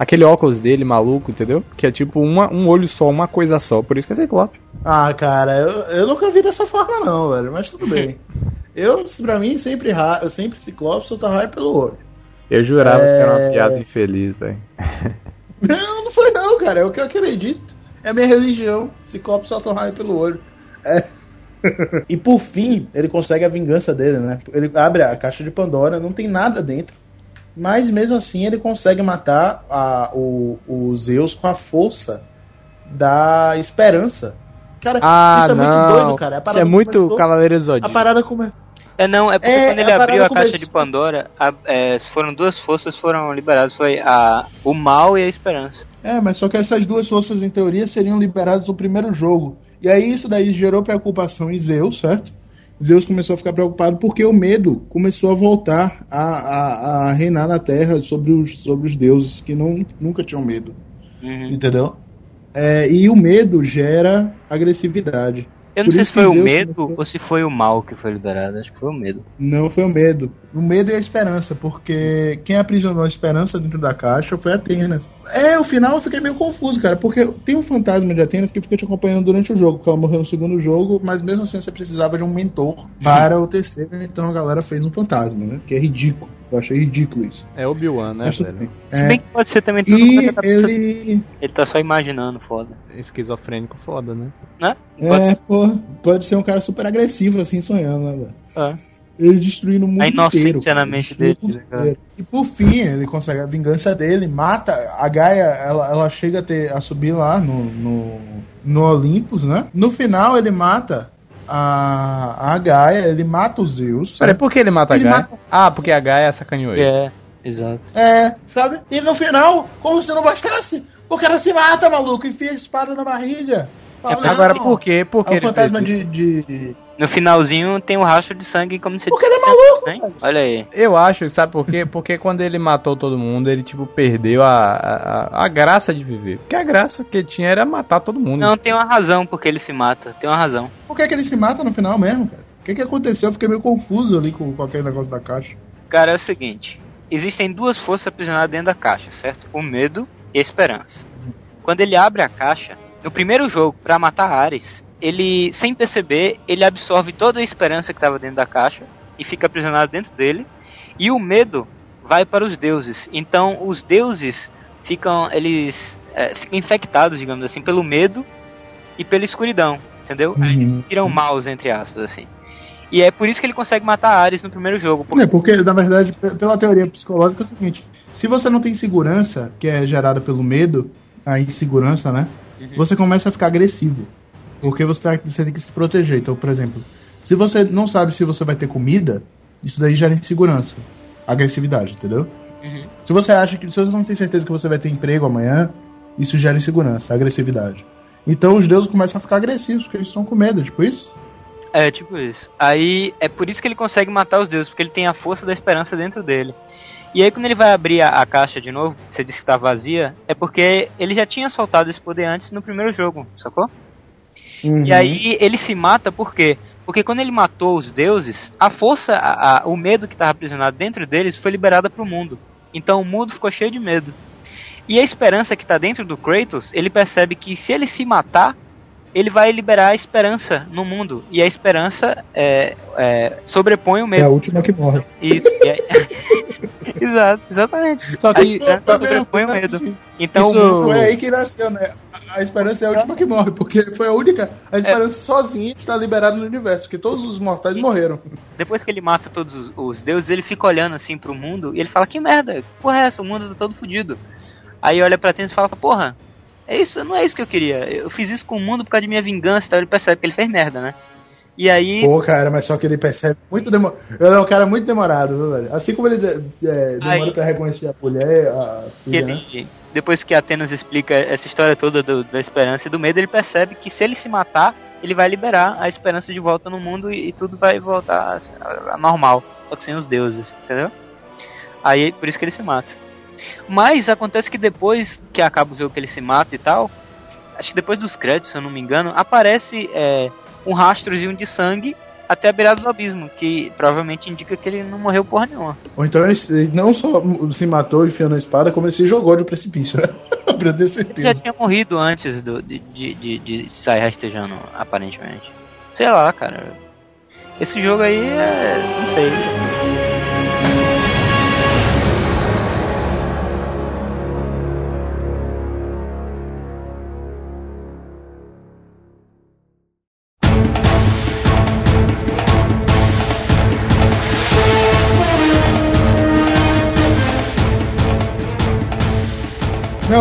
S5: Aquele óculos dele maluco, entendeu? Que é tipo uma, um olho só, uma coisa só. Por isso que é Ciclope.
S4: Ah, cara, eu, eu nunca vi dessa forma, não, velho, mas tudo bem. Eu, pra mim, sempre, ra- sempre Ciclope solta raio pelo olho.
S5: Eu jurava que era uma
S4: É.
S5: piada infeliz, velho.
S4: Não, não foi não, cara. É o que eu acredito. É a minha religião. Ciclope solta raio pelo olho. É. e por fim, ele consegue a vingança dele, né? Ele abre a caixa de Pandora, não tem nada dentro. Mas mesmo assim ele consegue matar a- o, o Zeus com a força da esperança. Cara,
S5: Ah,
S4: isso é
S5: não.
S4: muito doido, cara. A
S5: Isso é muito
S4: começou-
S5: Cavaleiro
S4: A
S5: Zodíaco.
S4: parada come...
S6: É, não, é porque
S4: É,
S6: quando ele
S4: a
S6: abriu a caixa de Pandora, a- é, foram duas forças foram liberadas. Foi a, o mal e a esperança.
S4: É, mas só que essas duas forças, em teoria, seriam liberadas no primeiro jogo. E aí isso daí gerou preocupação em Zeus, certo? Zeus começou a ficar preocupado porque o medo começou a voltar a, a, a reinar na Terra sobre os, sobre os deuses que não, nunca tinham medo.
S6: Uhum.
S4: Entendeu? É, e o medo gera agressividade.
S6: Eu não
S4: Por
S6: sei se foi o medo
S4: começou-
S6: ou se foi o mal que foi liberado. Acho que foi o medo.
S4: Não foi o medo. O medo e a esperança, porque quem aprisionou a esperança dentro da caixa foi Atenas. É, o final eu fiquei meio confuso, cara, porque tem um fantasma de Atenas que fica te acompanhando durante o jogo, porque ela morreu no segundo jogo, mas mesmo assim você precisava de um mentor para o terceiro, então a galera fez um fantasma, né? Que é ridículo. Eu achei ridículo isso.
S5: É Obi-Wan, né,
S4: Mas
S5: velho?
S4: bem.
S6: Se
S4: É,
S6: bem que pode ser também tudo
S4: E
S6: dele.
S4: ele.
S6: Ele tá só imaginando, foda.
S5: Esquizofrênico foda, né?
S6: Né? Pode
S4: É,
S6: ser.
S4: pô, pode ser um cara super agressivo assim, sonhando, né, velho?
S6: É.
S4: Ele destruindo o mundo
S6: A inocência
S4: inteiro. cara.
S6: na mente dele, tá
S4: inteiro. E por fim, ele consegue a vingança dele, mata a Gaia, ela, ela chega a, ter, a subir lá no, no, no Olympus, né? No final, ele mata a, a Gaia, ele mata os Zeus.
S5: Peraí, por que ele mata
S4: Ele
S5: a Gaia?
S4: mata-
S5: Ah, porque a Gaia sacaneou ele.
S6: É, exato.
S4: É, sabe? E no final, como se não bastasse, o cara se mata, maluco, enfia a espada na barriga. Fala,
S5: Agora,
S4: "Não,
S5: por quê? Por que
S4: É o
S5: ele
S4: fantasma de, de.
S6: No finalzinho tem um rastro de sangue como se
S4: Porque ele é maluco,
S6: Hein? Olha aí.
S5: Eu acho, sabe por quê? Porque quando ele matou todo mundo, ele, tipo, perdeu a, a, a graça de viver. Porque a graça que ele tinha era matar todo mundo.
S6: Não, tem uma razão porque ele se mata. Tem uma razão.
S4: Por que, que ele se mata no final mesmo, cara? O que, que aconteceu? Eu fiquei meio confuso ali com, com aquele negócio da caixa.
S6: Cara, é o seguinte: existem duas forças aprisionadas dentro da caixa, certo? O medo e a esperança. Quando ele abre a caixa, no primeiro jogo, pra matar Ares, ele, sem perceber, ele absorve toda a esperança que estava dentro da caixa e fica aprisionado dentro dele. E o medo vai para os deuses. Então, os deuses ficam, eles é, ficam infectados, digamos assim, pelo medo e pela escuridão, entendeu? Aí Eles
S4: Uhum.
S6: viram maus, entre aspas, assim. E é por isso que ele consegue matar Ares no primeiro jogo. porque-
S4: É, porque, na verdade, pe- pela teoria psicológica é o seguinte: se você não tem segurança, que é gerada pelo medo, a insegurança, né? Você começa a ficar agressivo. Porque você, tá, você tem que se proteger. Então, por exemplo, se você não sabe se você vai ter comida, isso daí gera insegurança. Agressividade, entendeu?
S6: Uhum.
S4: Se você acha que. Se você não tem certeza que você vai ter emprego amanhã, isso gera insegurança, agressividade. Então os deuses começam a ficar agressivos, porque eles estão com medo, tipo isso.
S6: É, tipo isso. Aí é por isso que ele consegue matar os deuses, porque ele tem a força da esperança dentro dele. E aí quando ele vai abrir a, a caixa de novo, você disse que tá vazia, é porque ele já tinha soltado esse poder antes no primeiro jogo, sacou?
S4: Uhum.
S6: E aí ele se mata por quê? Porque quando ele matou os deuses, a força, a- a- o medo que estava aprisionado dentro deles foi liberada pro mundo. Então o mundo ficou cheio de medo. E a esperança que tá dentro do Kratos, ele percebe que se ele se matar, ele vai liberar a esperança no mundo. E a esperança é, é, sobrepõe o
S4: É a
S6: medo.
S4: última que morre.
S6: Isso. aí- Exato, exatamente.
S5: Só
S6: A
S5: que
S6: esperança
S4: Tá mesmo,
S6: sobrepõe o
S4: tá
S6: medo. Então o
S5: Isso-
S6: mundo
S4: Foi aí que nasceu, né? A- esperança é a última que morre, porque foi a única. A esperança sozinha está liberada no universo, porque todos os mortais morreram.
S6: Depois que ele mata todos os, os deuses, ele fica olhando assim pro mundo e ele fala: Que merda, porra é essa? O mundo tá todo fudido. Aí olha pra Atenas e fala: Porra, é isso, não é isso que eu queria. Eu fiz isso com o mundo por causa de minha vingança e tal. Ele percebe que ele fez merda, né? E aí.
S4: Pô, cara, mas só que ele percebe muito demorado. Ele é um cara muito demorado, viu, velho? Assim como ele de- é, demora
S6: Aí-
S4: pra reconhecer a mulher, a
S6: que
S4: filha, né?
S6: Depois que Atenas explica essa história toda do- da esperança e do medo, ele percebe que se ele se matar, ele vai liberar a esperança de volta no mundo e, e tudo vai voltar a, a normal, só que sem os deuses, entendeu? Aí por isso que ele se mata. Mas acontece que depois que acaba o jogo que ele se mata e tal, acho que depois dos créditos, se eu não me engano, aparece é, um rastrozinho de sangue até a beirada do abismo, que provavelmente indica que ele não morreu porra nenhuma.
S4: Ou então ele, não só se matou enfiando a espada, como ele se jogou de um precipício, né? pra ter
S6: Ele já
S4: certeza.
S6: tinha morrido antes do, de, de, de, de sair rastejando, aparentemente. Sei lá, cara. Esse jogo aí é. não sei.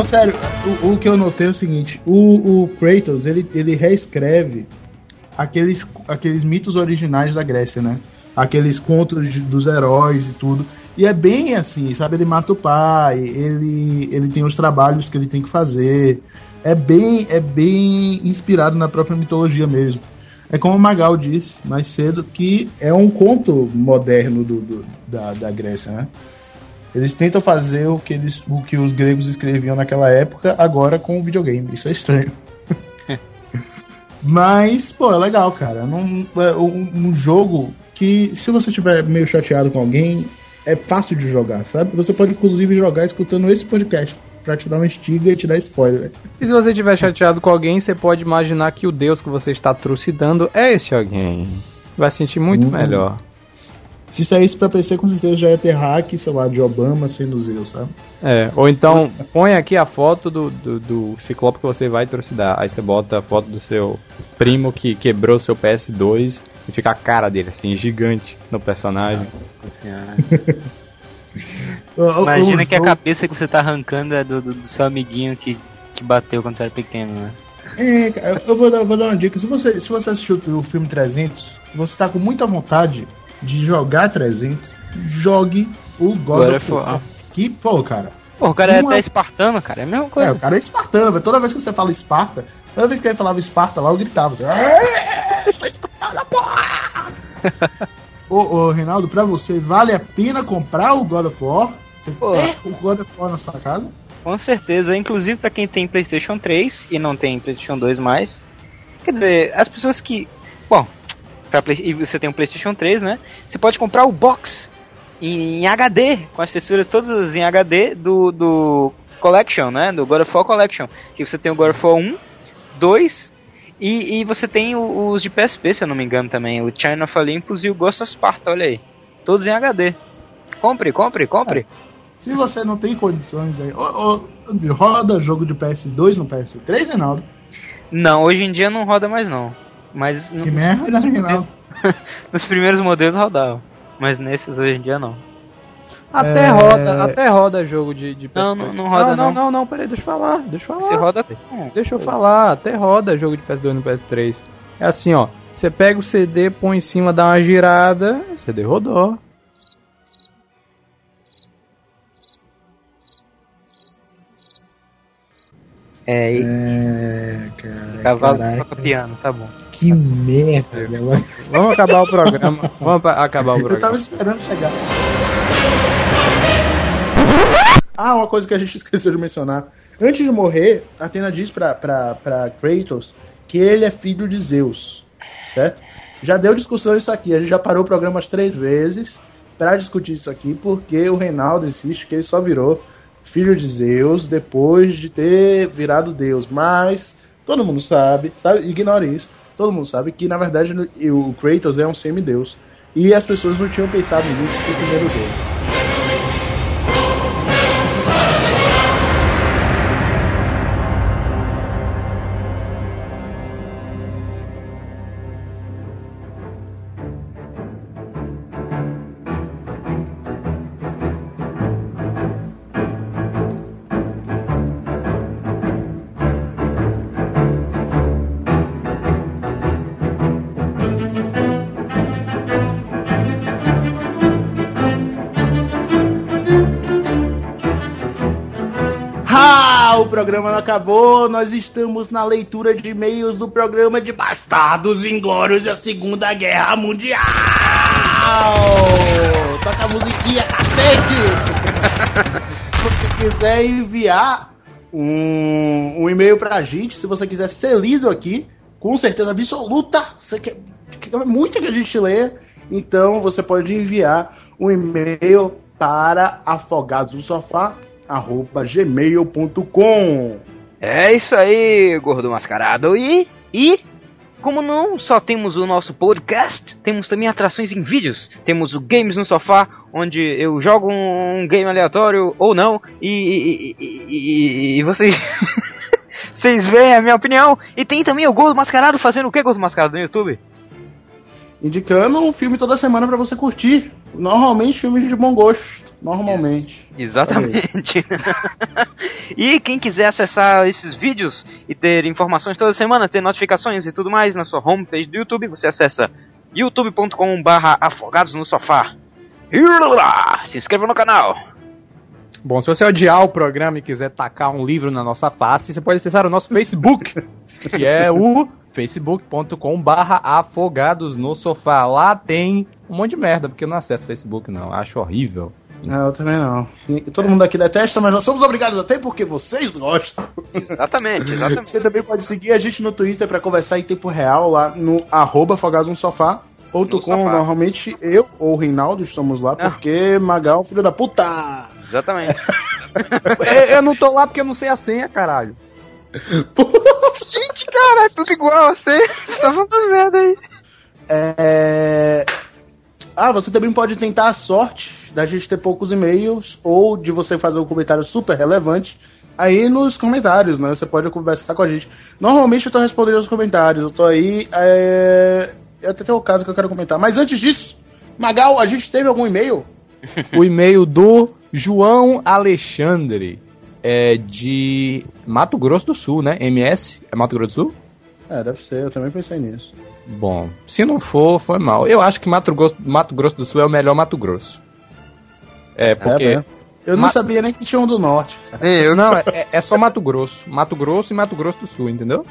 S4: Sério, o, o que eu notei é o seguinte: o, o Kratos ele, ele reescreve aqueles, aqueles mitos originais da Grécia, né? Aqueles contos de- dos heróis e tudo. E é bem assim, sabe? Ele mata o pai, ele, ele tem os trabalhos que ele tem que fazer. É bem, é bem inspirado na própria mitologia mesmo. É como o Magal disse mais cedo, que é um conto moderno do, do- da, da Grécia, né? Eles tentam fazer o que, eles, o que os gregos escreviam naquela época, agora com o videogame. Isso é estranho. Mas, pô, é legal, cara. Não, é um, um jogo que, se você estiver meio chateado com alguém, é fácil de jogar, sabe? Você pode, inclusive, jogar escutando esse podcast pra te dar uma estiga e te dar spoiler.
S5: E se você estiver chateado com alguém, você pode imaginar que o Deus que você está trucidando é esse alguém. Vai se sentir muito
S4: Uhum.
S5: melhor.
S4: Se saísse pra PC, com certeza já ia ter hack, sei lá, de Obama sendo Zeus, sabe?
S5: É, ou então põe aqui a foto do, do, do ciclope que você vai trucidar. Aí você bota a foto do seu primo que quebrou seu PS2 e fica a cara dele assim, gigante no personagem.
S6: Nossa senhora. Imagina que a cabeça que você tá arrancando é do, do- do seu amiguinho que te bateu quando você era pequeno, né?
S4: É, cara, eu vou dar, vou dar uma dica. Se você, se você assistiu o filme 300, você tá com muita vontade de jogar 300, jogue o God,
S6: God
S4: of
S6: of
S4: War. Que, pô, cara.
S6: Pô, o cara é até espartano, cara. É a mesma
S4: É,
S6: coisa.
S4: o cara é espartano, velho. Toda vez que você fala Esparta, toda vez que ele falava Esparta lá, eu gritava. "É, sou espartano, porra!" ô, ô, Reinaldo, pra você, vale a pena comprar o God of War? Você
S6: Pô.
S4: ter o God of War na sua casa?
S6: Com certeza, inclusive pra quem tem PlayStation 3 e não tem PlayStation 2 mais. Quer dizer, as pessoas que. Bom, pra Play- e você tem um PlayStation 3, né? Você pode comprar o box em, em HD, com as texturas todas em HD do, do Collection, né? Do God of War Collection. Que você tem o God of War 1, 2 e, e você tem o- os de PSP, se eu não me engano também. O China of Olympus e o Ghost of Sparta, olha aí. Todos em HD. Compre, compre, compre.
S4: Se você não tem condições aí, ô, ô, roda jogo de PS2 no PS3, Reinaldo?
S6: Não, hoje em dia não roda mais não. Mas no-
S4: Que merda, Reinaldo?
S6: nos primeiros modelos rodava. Mas nesses hoje em dia não.
S5: Até
S4: É.
S5: roda, até roda jogo de, de
S6: Não, não- não roda,
S5: não. Não,
S6: não.
S5: não, não, peraí, deixa eu falar, deixa eu falar.
S6: Você roda.
S5: Deixa eu falar, até roda jogo de PS2 no PS3. É assim, ó. Você pega o CD, põe em cima, dá uma girada, o CD rodou.
S6: É, e
S4: É, cara.
S6: cavalo
S4: caraca,
S6: toca piano, tá bom.
S4: Que merda, né, mano?
S5: Vamos acabar o programa. Vamos acabar o
S4: Eu tava
S5: programa.
S4: esperando chegar. Ah, uma coisa que a gente esqueceu de mencionar. Antes de morrer, Atena diz pra, pra, pra Kratos que ele é filho de Zeus, certo? Já deu discussão isso aqui, a gente já parou o programa umas três vezes pra discutir isso aqui, porque o Reinaldo insiste que ele só virou filho de Zeus depois de ter virado Deus. Mas todo mundo sabe, sabe, ignore isso. Todo mundo sabe que na verdade o Kratos é um semideus. E as pessoas não tinham pensado nisso no primeiro jogo. Programa não acabou. Nós estamos na leitura de e-mails do programa de Bastardos Inglórios e a Segunda Guerra Mundial. Toca a musiquinha, cacete! se você quiser enviar um, um e-mail pra gente, se você quiser ser lido aqui, com certeza absoluta, você quer, quer muito que a gente leia, então você pode enviar um e-mail para afogados no sofá gmail.com
S6: É isso aí, gordo mascarado. E, e, como não só temos o nosso podcast, temos também atrações em vídeos. Temos o Games no Sofá, onde eu jogo um game aleatório ou não, e, e, e- e- vocês. Vocês veem a minha opinião. E tem também o Gordo Mascarado fazendo o que, Gordo Mascarado, no YouTube?
S4: Indicando um filme toda semana para você curtir. Normalmente filmes de bom gosto. Normalmente.
S6: Exatamente. e quem quiser acessar esses vídeos e ter informações toda semana, ter notificações e tudo mais na sua homepage do YouTube, você acessa youtube.com/barra afogados no sofá. E Se inscreva no canal.
S5: Bom, se você odiar o programa e quiser tacar um livro na nossa face, você pode acessar o nosso Facebook, que é o facebook.com barra afogados no sofá. Lá tem um monte de merda, porque eu não acesso Facebook não, acho horrível.
S4: Não, eu também não. Todo mundo aqui detesta, mas nós somos obrigados até porque vocês gostam.
S6: Exatamente, exatamente.
S4: Você também pode seguir a gente no Twitter pra conversar em tempo real lá no arroba afogadosofá. Ponto
S6: No
S4: com,
S6: sofá.
S4: normalmente eu ou o Reinaldo estamos lá,
S6: Ah.
S4: porque Magal, filho da puta!
S6: Exatamente.
S5: Eu, eu não tô lá porque eu não sei a senha, caralho.
S6: Gente, cara, é tudo igual você. Você tá falando merda aí.
S4: É... Ah, você também pode tentar a sorte da gente ter poucos e-mails ou de você fazer um comentário super relevante aí nos comentários, né? Você pode conversar com a gente. Normalmente eu tô respondendo os comentários, eu tô aí. É... Eu até tenho um caso que eu quero comentar. Mas antes disso, Magal, a gente teve algum e-mail?
S5: O e-mail do João Alexandre. É de Mato Grosso do Sul, né? MS? É Mato Grosso do Sul?
S4: É, deve ser, eu também pensei nisso.
S5: Bom, se não for, foi mal. Eu acho que Mato Grosso, Mato Grosso do Sul é o melhor Mato Grosso. É, porque.
S4: É? Eu não
S5: Ma-
S4: sabia nem que tinha um do norte. cara.
S6: Eu
S5: Não, é, é só Mato Grosso. Mato Grosso e Mato Grosso do Sul, entendeu?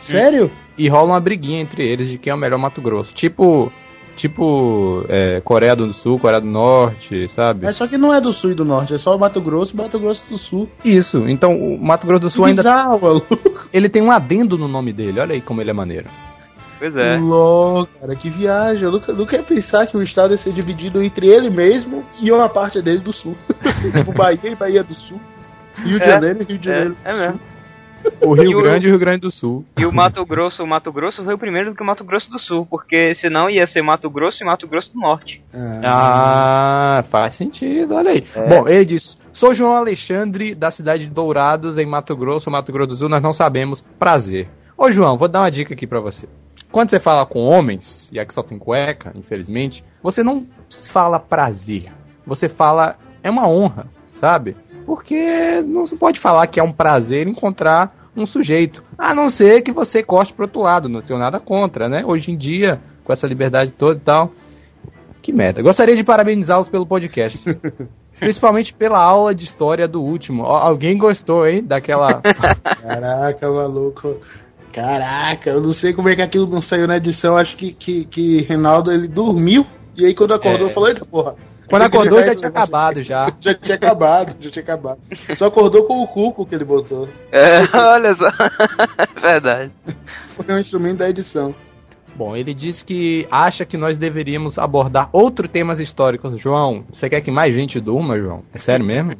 S4: Sério?
S5: E rola uma briguinha entre eles de quem é o melhor Mato Grosso. Tipo. Tipo. é, Coreia do Sul, Coreia do Norte, sabe?
S4: Mas só que não é do sul e do norte, é só o Mato Grosso e Mato Grosso do Sul.
S5: Isso. Então o Mato Grosso do Sul ainda.
S4: Bizarro, maluco.
S5: Ele tem um adendo no nome dele. Olha aí como ele é maneiro.
S6: Pois é.
S4: Ló, cara, que viagem. Eu nunca, nunca ia pensar que o estado ia ser dividido entre ele mesmo e uma parte dele do sul. tipo, Bahia e Bahia do Sul. Rio de
S6: É,
S4: Janeiro e Rio de
S6: É,
S4: Janeiro.
S6: é
S4: do
S6: mesmo.
S4: Sul.
S5: O Rio
S6: E o-
S5: Grande e o Rio Grande do Sul.
S6: E o Mato Grosso, o Mato Grosso foi o primeiro do que o Mato Grosso do Sul, porque senão ia ser Mato Grosso e Mato Grosso do Norte.
S5: Ah, faz sentido, olha aí. Bom, ele diz: Sou João Alexandre, da cidade de Dourados, em Mato Grosso, Mato Grosso do Sul, nós não sabemos. Prazer. Ô, João, vou dar uma dica aqui pra você. Quando você fala com homens, e aqui só tem cueca, infelizmente, você não fala prazer. Você fala. É uma honra, sabe? Porque não se pode falar que é um prazer encontrar um sujeito. A não ser que você corte pro outro lado, não tenho nada contra, né? Hoje em dia, com essa liberdade toda e tal. Que merda. Gostaria de parabenizá-los pelo podcast. Principalmente pela aula de história do último. Alguém gostou, hein? Daquela.
S4: Caraca, maluco. Caraca, eu não sei como é que aquilo não saiu na edição. Acho que, que, que Reinaldo ele dormiu. E aí quando acordou,
S5: É.
S4: falou: Eita porra.
S5: Quando acordou já tinha acabado já.
S4: Já tinha acabado, já tinha acabado. Só acordou com o cuco que ele botou.
S6: É, olha só. Verdade.
S4: Foi um instrumento da edição.
S5: Bom, ele disse que acha que nós deveríamos abordar outros temas históricos. João, você quer que mais gente durma, João? É sério mesmo?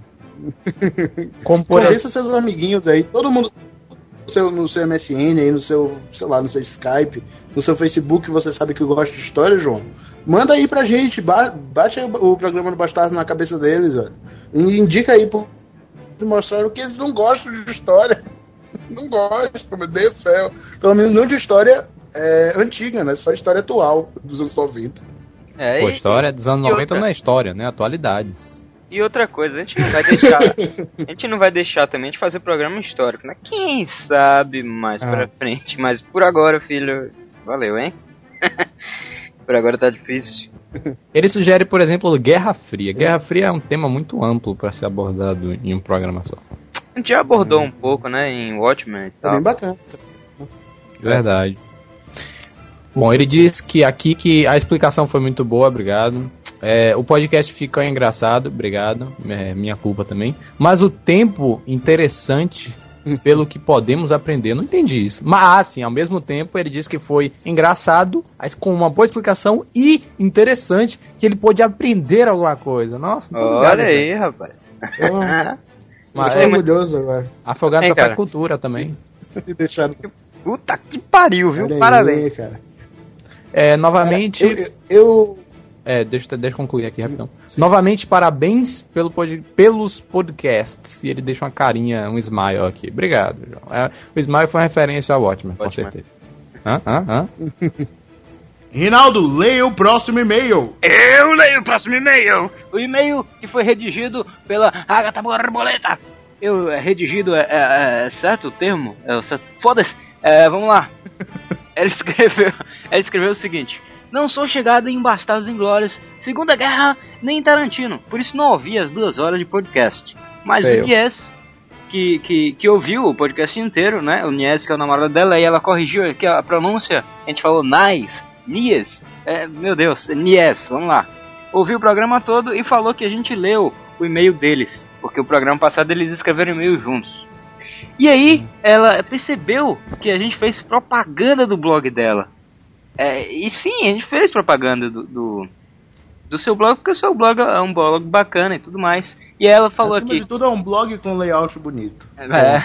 S5: Como por.
S4: Convença seus amiguinhos aí, todo mundo no seu, no seu MSN aí, no seu, sei lá, no seu Skype, no seu Facebook, você sabe que gosta de história, João. Manda aí pra gente, ba- bate o programa do Bastardo na cabeça deles, ó. E indica aí pro mostrar o que eles não gostam de história. Não gostam, meu Deus do céu. Pelo menos não de história é, antiga, né? Só história atual, dos anos 90.
S6: É,
S5: Pô, história dos anos
S6: e
S5: 90
S6: outra?
S5: não é história, né? Atualidades.
S6: e outra coisa, a gente não vai deixar. a gente não vai deixar também de fazer programa histórico, né? Quem sabe mais
S4: Ah.
S6: pra frente, mas por agora, filho, valeu, hein? por agora tá difícil.
S5: Ele sugere, por exemplo, Guerra Fria. Guerra Fria é um tema muito amplo para ser abordado em um programa só.
S6: A gente já abordou um pouco, né, em Watchmen e
S4: É
S6: tal.
S4: bem bacana.
S5: Verdade. Bom, ele diz que aqui que a explicação foi muito boa, obrigado. É, o podcast fica engraçado, obrigado. É, minha culpa também. Mas o tempo interessante pelo que podemos aprender. Não entendi isso. Mas, assim, ao mesmo tempo, ele diz que foi engraçado, mas com uma boa explicação e interessante, que ele pôde aprender alguma coisa. Nossa, muito obrigado,
S6: Olha
S5: cara.
S6: aí, rapaz.
S4: Eu
S5: Mas é,
S4: orgulhoso agora.
S5: afogado
S6: cara?
S5: faz cultura também.
S6: Puta que pariu, viu?
S4: Olha aí,
S6: Parabéns.
S4: cara.
S5: É, novamente.
S4: Eu, eu- eu-
S5: É, deixa, deixa eu concluir aqui rapidão. Novamente, parabéns pelo pod- pelos podcasts. E ele deixa uma carinha, um smile aqui. Obrigado, João. É, o smile foi uma referência ao Watchmen, com
S6: Watchmen.
S5: certeza. Hã? Hã? Hã?
S2: Rinaldo, leia o próximo e-mail.
S1: Eu leio o próximo e-mail.
S6: O e-mail que foi redigido pela Agatha Borboleta. Eu, é, redigido é, é- é certo o termo? É? Foda-se. É, vamos lá. Ela escreveu, ela escreveu o seguinte. Não sou chegada em Bastardos Inglórios, Segunda Guerra, nem Tarantino. Por isso não ouvi as duas horas de podcast. Mas
S5: Feio.
S6: o Nies, que, que, que ouviu o podcast inteiro, né? O Nies, que é o namorado dela, e ela corrigiu aqui a pronúncia. A gente falou Nice, Nies. É, meu Deus, Nies, vamos lá. ouviu o programa todo e falou que a gente leu o e-mail deles, porque o programa passado eles escreveram e-mail juntos. E aí, ela percebeu que a gente fez propaganda do blog dela. É, e sim, a gente fez propaganda do, do, do seu blog, porque o seu blog é um blog bacana e tudo mais. E aí ela falou
S4: Acima
S6: aqui.
S4: de tudo é um blog com layout bonito.
S6: É.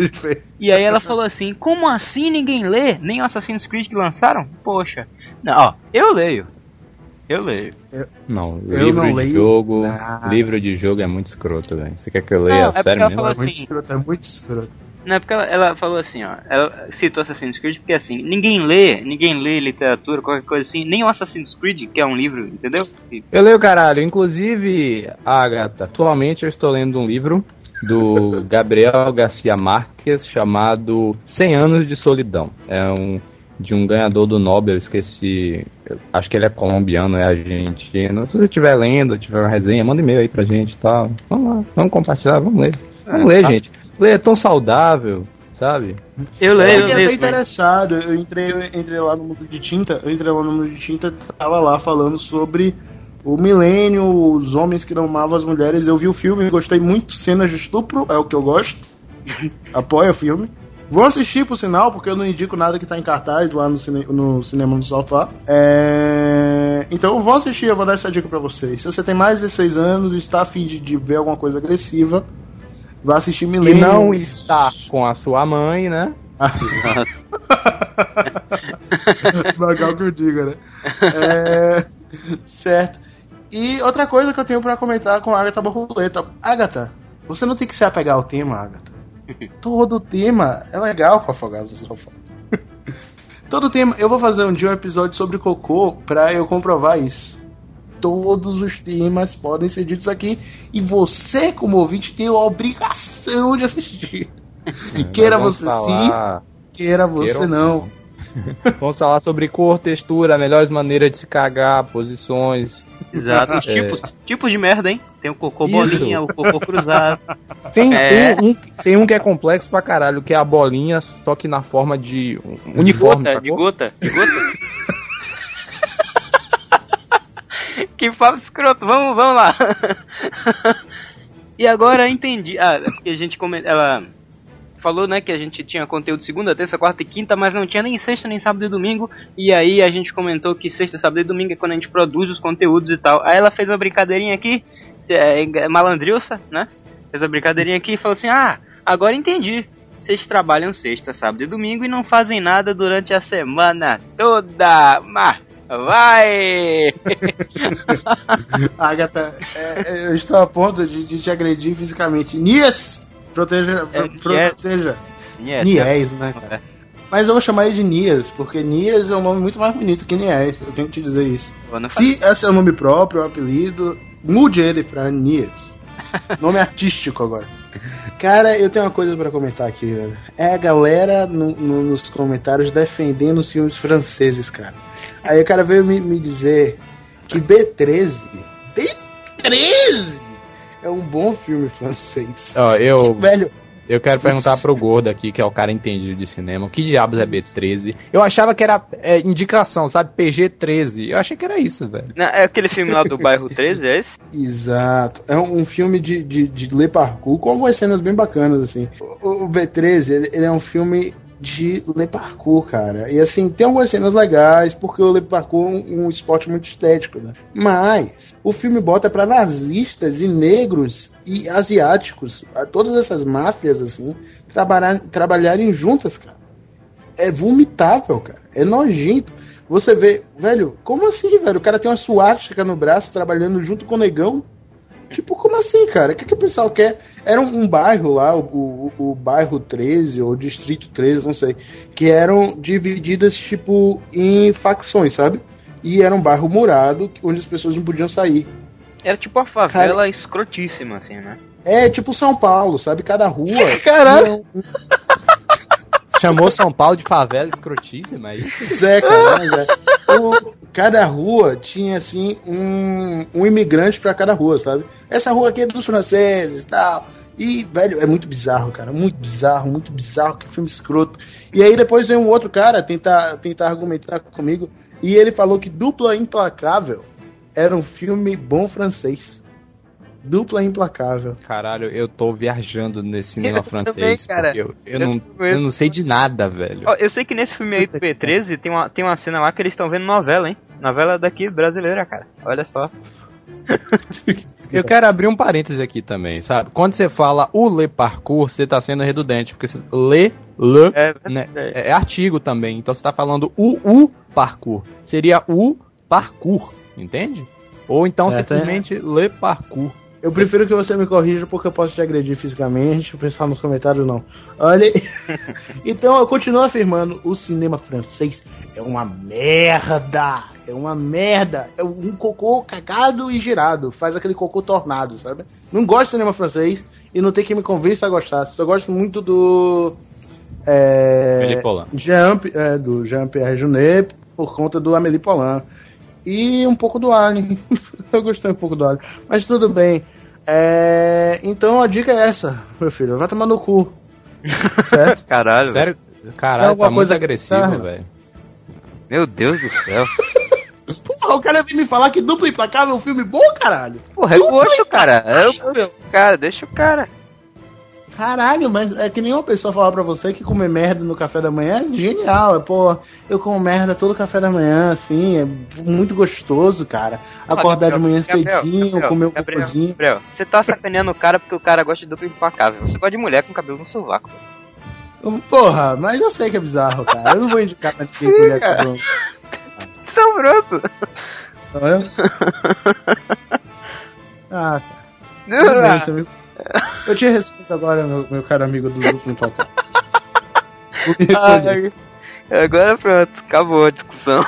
S4: gente fez.
S6: E aí ela falou assim: Como assim ninguém lê? Nem o Assassin's Creed que lançaram? Poxa. Não, ó, eu leio. Eu leio.
S5: Não,
S4: Eu
S5: livro
S4: não
S5: de
S4: leio
S5: jogo.
S4: nada.
S5: Livro de jogo é muito escroto, velho. Você quer que eu leia
S6: Não, é
S5: sério mesmo?
S6: falou
S4: É muito
S6: assim-
S4: escroto, é muito escroto.
S6: Não é porque ela, ela falou assim, ó. Ela citou Assassin's Creed porque assim, ninguém lê, ninguém lê literatura, qualquer coisa assim, nem o Assassin's Creed, que é um livro, entendeu?
S5: Eu leio, caralho. Inclusive, Agatha, atualmente eu estou lendo um livro do Gabriel Garcia Marques chamado 100 Anos de Solidão. É um de um ganhador do Nobel, eu esqueci. eu acho que ele é colombiano, é argentino. Se você estiver lendo, tiver uma resenha, manda e-mail aí pra gente e tal. Vamos lá, vamos compartilhar, vamos ler. Vamos ler, gente. É tão saudável, sabe?
S6: Eu leio, eu
S4: fiquei interessado, eu entrei, eu entrei lá no mundo de tinta, eu entrei lá no mundo de tinta, tava lá falando sobre o milênio, os homens que não amavam as mulheres. Eu vi o filme, gostei muito, cenas de estupro, é o que eu gosto. Apoio o filme. Vou assistir, por sinal, porque eu não indico nada que tá em cartaz lá no, cine- no cinema no sofá. É... Então eu vou assistir, eu vou dar essa dica pra vocês. Se você tem mais de 16 anos e está afim de, de ver alguma coisa agressiva, vá assistir
S5: E
S4: Milênio.
S5: não está com a sua mãe, né?
S4: Legal que eu diga, né? É, certo. E outra coisa que eu tenho pra comentar com a Agatha Borboleta. Agatha, você não tem que se apegar ao tema, Agatha. Todo tema é legal com Afogados no Sofá. Todo tema. Eu vou fazer um dia um episódio sobre cocô pra eu comprovar isso. Todos os temas podem ser ditos aqui e você, como ouvinte, tem a obrigação de assistir. Queira
S5: Nós
S4: você
S5: vamos
S4: sim,
S5: falar-
S4: queira você
S5: Queira
S4: não.
S5: Vamos falar sobre cor, textura, melhores maneiras de se cagar, posições.
S6: Exato, os
S5: É.
S6: tipos, tipos de merda, hein? Tem o cocô
S5: Isso.
S6: bolinha, o cocô cruzado.
S5: Tem,
S6: É.
S5: tem, um, tem um que é complexo pra caralho, que é a bolinha, só que na forma de um uniforme,
S6: gota, de gota, de gota. Que papo escroto, vamos, vamos lá. e agora entendi. Ah, a gente come... ela falou, né, que a gente tinha conteúdo segunda, terça, quarta e quinta, mas não tinha nem sexta, nem sábado e domingo. E aí a gente comentou que sexta, sábado e domingo é quando a gente produz os conteúdos e tal. Aí ela fez uma brincadeirinha aqui, é, malandrilça, né? Fez a brincadeirinha aqui e falou assim: "Ah, agora entendi. Vocês trabalham sexta, sábado e domingo e não fazem nada durante a semana toda. Mas vai!
S4: Agatha, é, é, eu estou a ponto de, de te agredir fisicamente. Nias! Proteja.
S6: É,
S4: pro- proteja.
S6: Yes,
S4: Nies, né, cara? Mas eu vou chamar ele de Nias, porque Nias é um nome muito mais bonito que Nies. Eu tenho que te dizer isso. Se esse é o nome próprio, é um apelido, mude ele pra Nias. Nome artístico agora. Cara, eu tenho uma coisa pra comentar aqui, velho. É a galera no- no- nos comentários defendendo os filmes franceses, cara. Aí o cara veio me, me dizer que B13, B13 é um bom filme francês.
S5: Ó, eu,
S4: Velho,
S5: eu quero perguntar pro Gordo aqui, que é o cara entendido de cinema, o que diabos é B13? Eu achava que era é, indicação, sabe? PG-13. Eu achei que era isso, velho.
S6: Não, é aquele filme lá do bairro 13, é esse?
S4: Exato. É um, um filme de, de, de Le Parkour com algumas cenas bem bacanas, assim. O, o B13, ele, ele é um filme de Le Parkour, cara. E assim, tem algumas cenas legais, porque o Le Parkour é um, um esporte muito estético, né? Mas o filme bota pra nazistas e negros e asiáticos, todas essas máfias, assim, trabalhar, trabalharem juntas, cara. É vomitável, cara. É nojento. Você vê, velho, como assim, velho? O cara tem uma suástica no braço trabalhando junto com o negão. Tipo, como assim, cara? O que, que o pessoal quer? Era um, um bairro lá, o, o, o bairro 13 ou distrito 13, não sei, que eram divididas, tipo, em facções, sabe? E era um bairro murado onde as pessoas não podiam sair.
S6: Era tipo a favela escrotíssima, assim, né?
S4: É tipo São Paulo, sabe? Cada rua.
S5: Caralho! Chamou São Paulo de favela escrotíssima, é?
S4: Pois é, cara, mas é. O- cada rua tinha, assim, um, um imigrante pra cada rua, sabe? Essa rua aqui é dos franceses e tal. E, velho, é muito bizarro, cara. Muito bizarro, muito bizarro. Que filme escroto. E aí depois vem um outro cara tentar, tentar argumentar comigo. E ele falou que dupla implacável era um filme bom francês. Dupla implacável.
S5: Caralho, eu tô viajando nesse cinema
S6: Eu
S5: francês.
S6: também, cara.
S5: porque eu, eu,
S6: Eu
S5: não, eu não sei de nada, velho.
S6: Eu sei que nesse filme aí do P13 tem uma, tem uma cena lá que eles estão vendo novela, hein? Novela daqui brasileira, cara. Olha só.
S5: Eu quero abrir um parêntese aqui também, sabe? Quando você fala o le parcours, você tá sendo redundante, porque você, le, le,
S6: É,
S5: né, é, é artigo também. Então você tá falando o u parcours. Seria o parcours, entende? Ou então
S4: Certo,
S5: simplesmente le parcours.
S4: Eu prefiro que você me corrija porque eu posso te agredir fisicamente. O pessoal nos comentários não. Olha. então eu continuo afirmando: o cinema francês é uma merda. É uma merda. É um cocô cagado e girado. Faz aquele cocô tornado, sabe? Não gosto de cinema francês e não tem que me convencer a gostar. Só gosto muito do. É. Jean, é, do Jean-Pierre Junet por conta do Amélie Poulain. E um pouco do Alien. eu gostei um pouco do Alien. Mas tudo bem. É, Então a dica é essa, meu filho. Vai tomar no cu. Certo?
S6: Caralho.
S5: Sério?
S4: É
S5: Caralho,
S4: alguma
S5: tá muito
S4: coisa
S5: agressivo,
S4: bizarra.
S5: velho.
S6: Meu Deus do céu.
S4: Porra, o cara vem me falar que dupla implacável é um filme bom, caralho.
S6: Porra, eu gosto, cara. Eu, cara, deixa o cara.
S4: Caralho, mas é que nenhuma pessoa falar pra você que comer merda no café da manhã é genial. É, pô, eu como merda todo café da manhã, assim, é muito gostoso, cara. Acordar de manhã
S6: Gabriel,
S4: cedinho,
S6: Gabriel,
S4: comer um
S6: Gabriel,
S4: cocôzinho.
S6: Gabriel, você tá sacaneando o cara porque o cara gosta de duplo implacável. Você gosta de mulher com cabelo no sovaco.
S4: Porra, mas eu sei que é bizarro, cara. Eu não vou indicar pra ninguém mulher com
S6: Então pronto.
S4: Tá vendo? Ah, cara. Bem, você me- Eu te respeito agora, meu, meu caro amigo do. Vou me recolher.
S6: Ai, agora pronto, acabou a discussão.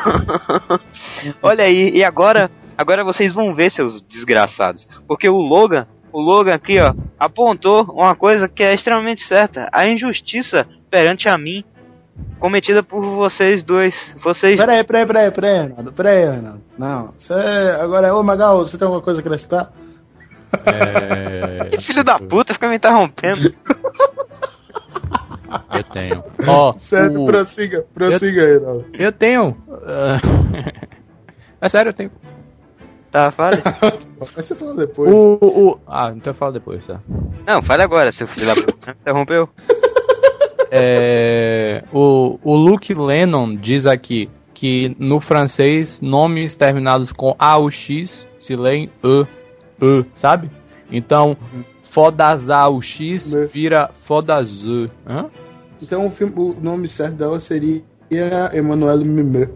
S6: Olha aí, e agora, agora vocês vão ver, seus desgraçados. Porque o Logan, o Logan aqui, ó, apontou uma coisa que é extremamente certa. A injustiça perante a mim, cometida por vocês dois. Vocês.
S4: Peraí, peraí, peraí, peraí, Renato. Peraí, Renato. Não. Você agora, ô Magal, você tem alguma coisa a acrescentar?
S5: É...
S6: Que filho da puta, fica me interrompendo.
S5: Eu tenho. Ó,
S4: Certo,
S5: o-
S4: prossiga, prossiga aí, Renato.
S5: eu tenho. ah, É sério, eu tenho.
S6: Tá, fale.
S4: Mas você fala depois.
S5: O, o... Ah, então eu falo depois, tá?
S6: Não, fale agora, seu filho da puta. Interrompeu?
S5: É, o, o Luke Lennon diz aqui que no francês nomes terminados com A ou X se leem E, E, sabe? Então, Fodazá o X vira Fodazê. Hã?
S4: Então o, filme- o nome certo dela seria Emmanuel Mimé.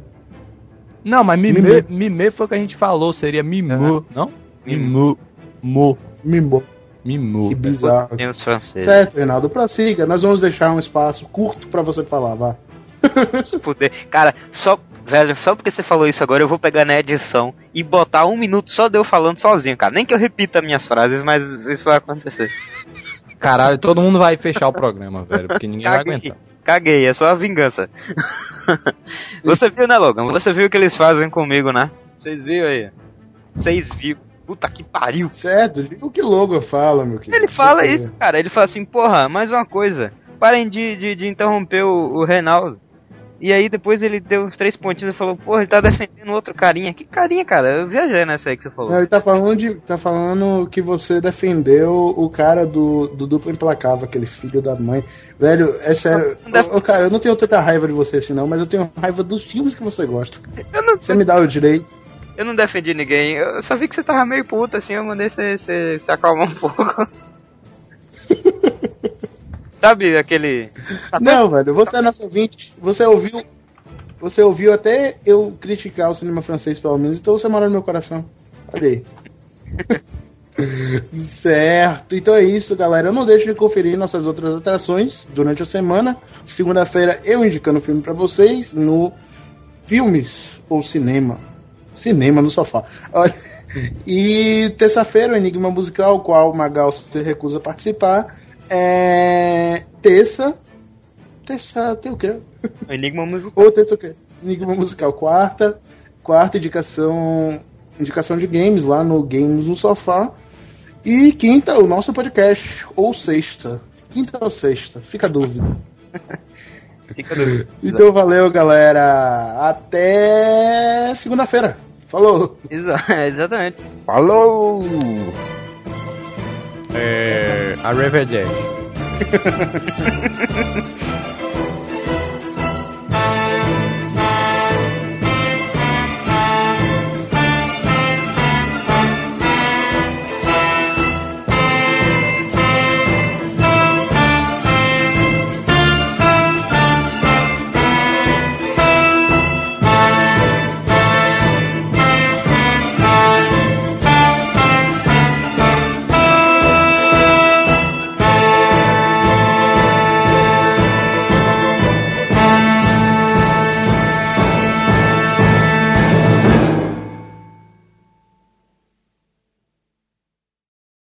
S5: Não, mas Mimê,
S4: Mimê.
S5: Mimê foi o que a gente falou, seria Mimô, não? Mimô. Mo.
S4: Mimô.
S5: Mimô.
S4: Que bizarro.
S6: Tem os franceses.
S4: Certo, Reinaldo, prossiga. Nós vamos deixar um espaço curto pra você falar, vá.
S6: Se puder. Cara, só. Velho, só porque você falou isso agora, eu vou pegar na edição e botar um minuto só de eu falando sozinho, cara. Nem que eu repita minhas frases, mas isso vai acontecer.
S5: Caralho, todo mundo vai fechar o programa, velho, porque ninguém vai
S6: Caguei.
S5: aguentar.
S6: Caguei, é só a vingança. Você viu, né, Logan? Você viu o que eles fazem comigo, né? Vocês viram aí? Vocês viram. Puta que pariu.
S4: Certo, diga o que Logan fala, meu querido.
S6: Ele fala isso, cara. Ele fala assim, porra, mais uma coisa. Parem de, de, de interromper o, o Reinaldo. E aí depois ele deu uns três pontinhos e falou, porra, ele tá defendendo outro carinha. Que carinha, cara? Eu viajei nessa aí que você falou.
S4: Não, ele tá falando, de, tá falando que você defendeu o cara do, do duplo implacável, aquele filho da mãe. Velho, é sério. Ô, cara, eu não tenho tanta raiva de você assim, não, mas eu tenho raiva dos filmes que você gosta.
S6: Eu não,
S4: Você me dá o direito.
S6: eu não defendi ninguém. Eu só vi que você tava meio puta assim, eu mandei você, você se acalmar um pouco. Sabe aquele.
S4: Não, velho, você é nosso ouvinte. Você ouviu. Você ouviu até eu criticar o cinema francês, pelo menos, então você mora no meu coração. Olha aí. certo, então é isso, galera. Não deixe de conferir nossas outras atrações durante a semana. Segunda-feira eu indicando o filme pra vocês no Filmes ou Cinema. Cinema no sofá. Olha, E terça-feira o Enigma Musical, qual o Magal se recusa a participar. É. Terça. Terça. Tem o quê?
S6: Enigma musical.
S4: Ou terça o quê? Enigma Musical. Quarta. Quarta indicação. Indicação de games lá no Games no Sofá. E quinta, o nosso podcast. Ou sexta. Quinta ou sexta? Fica a dúvida.
S6: Fica do...
S4: Então valeu, galera. Até segunda-feira. Falou!
S6: Exa exatamente.
S9: Falou!
S5: É. Arrivederci.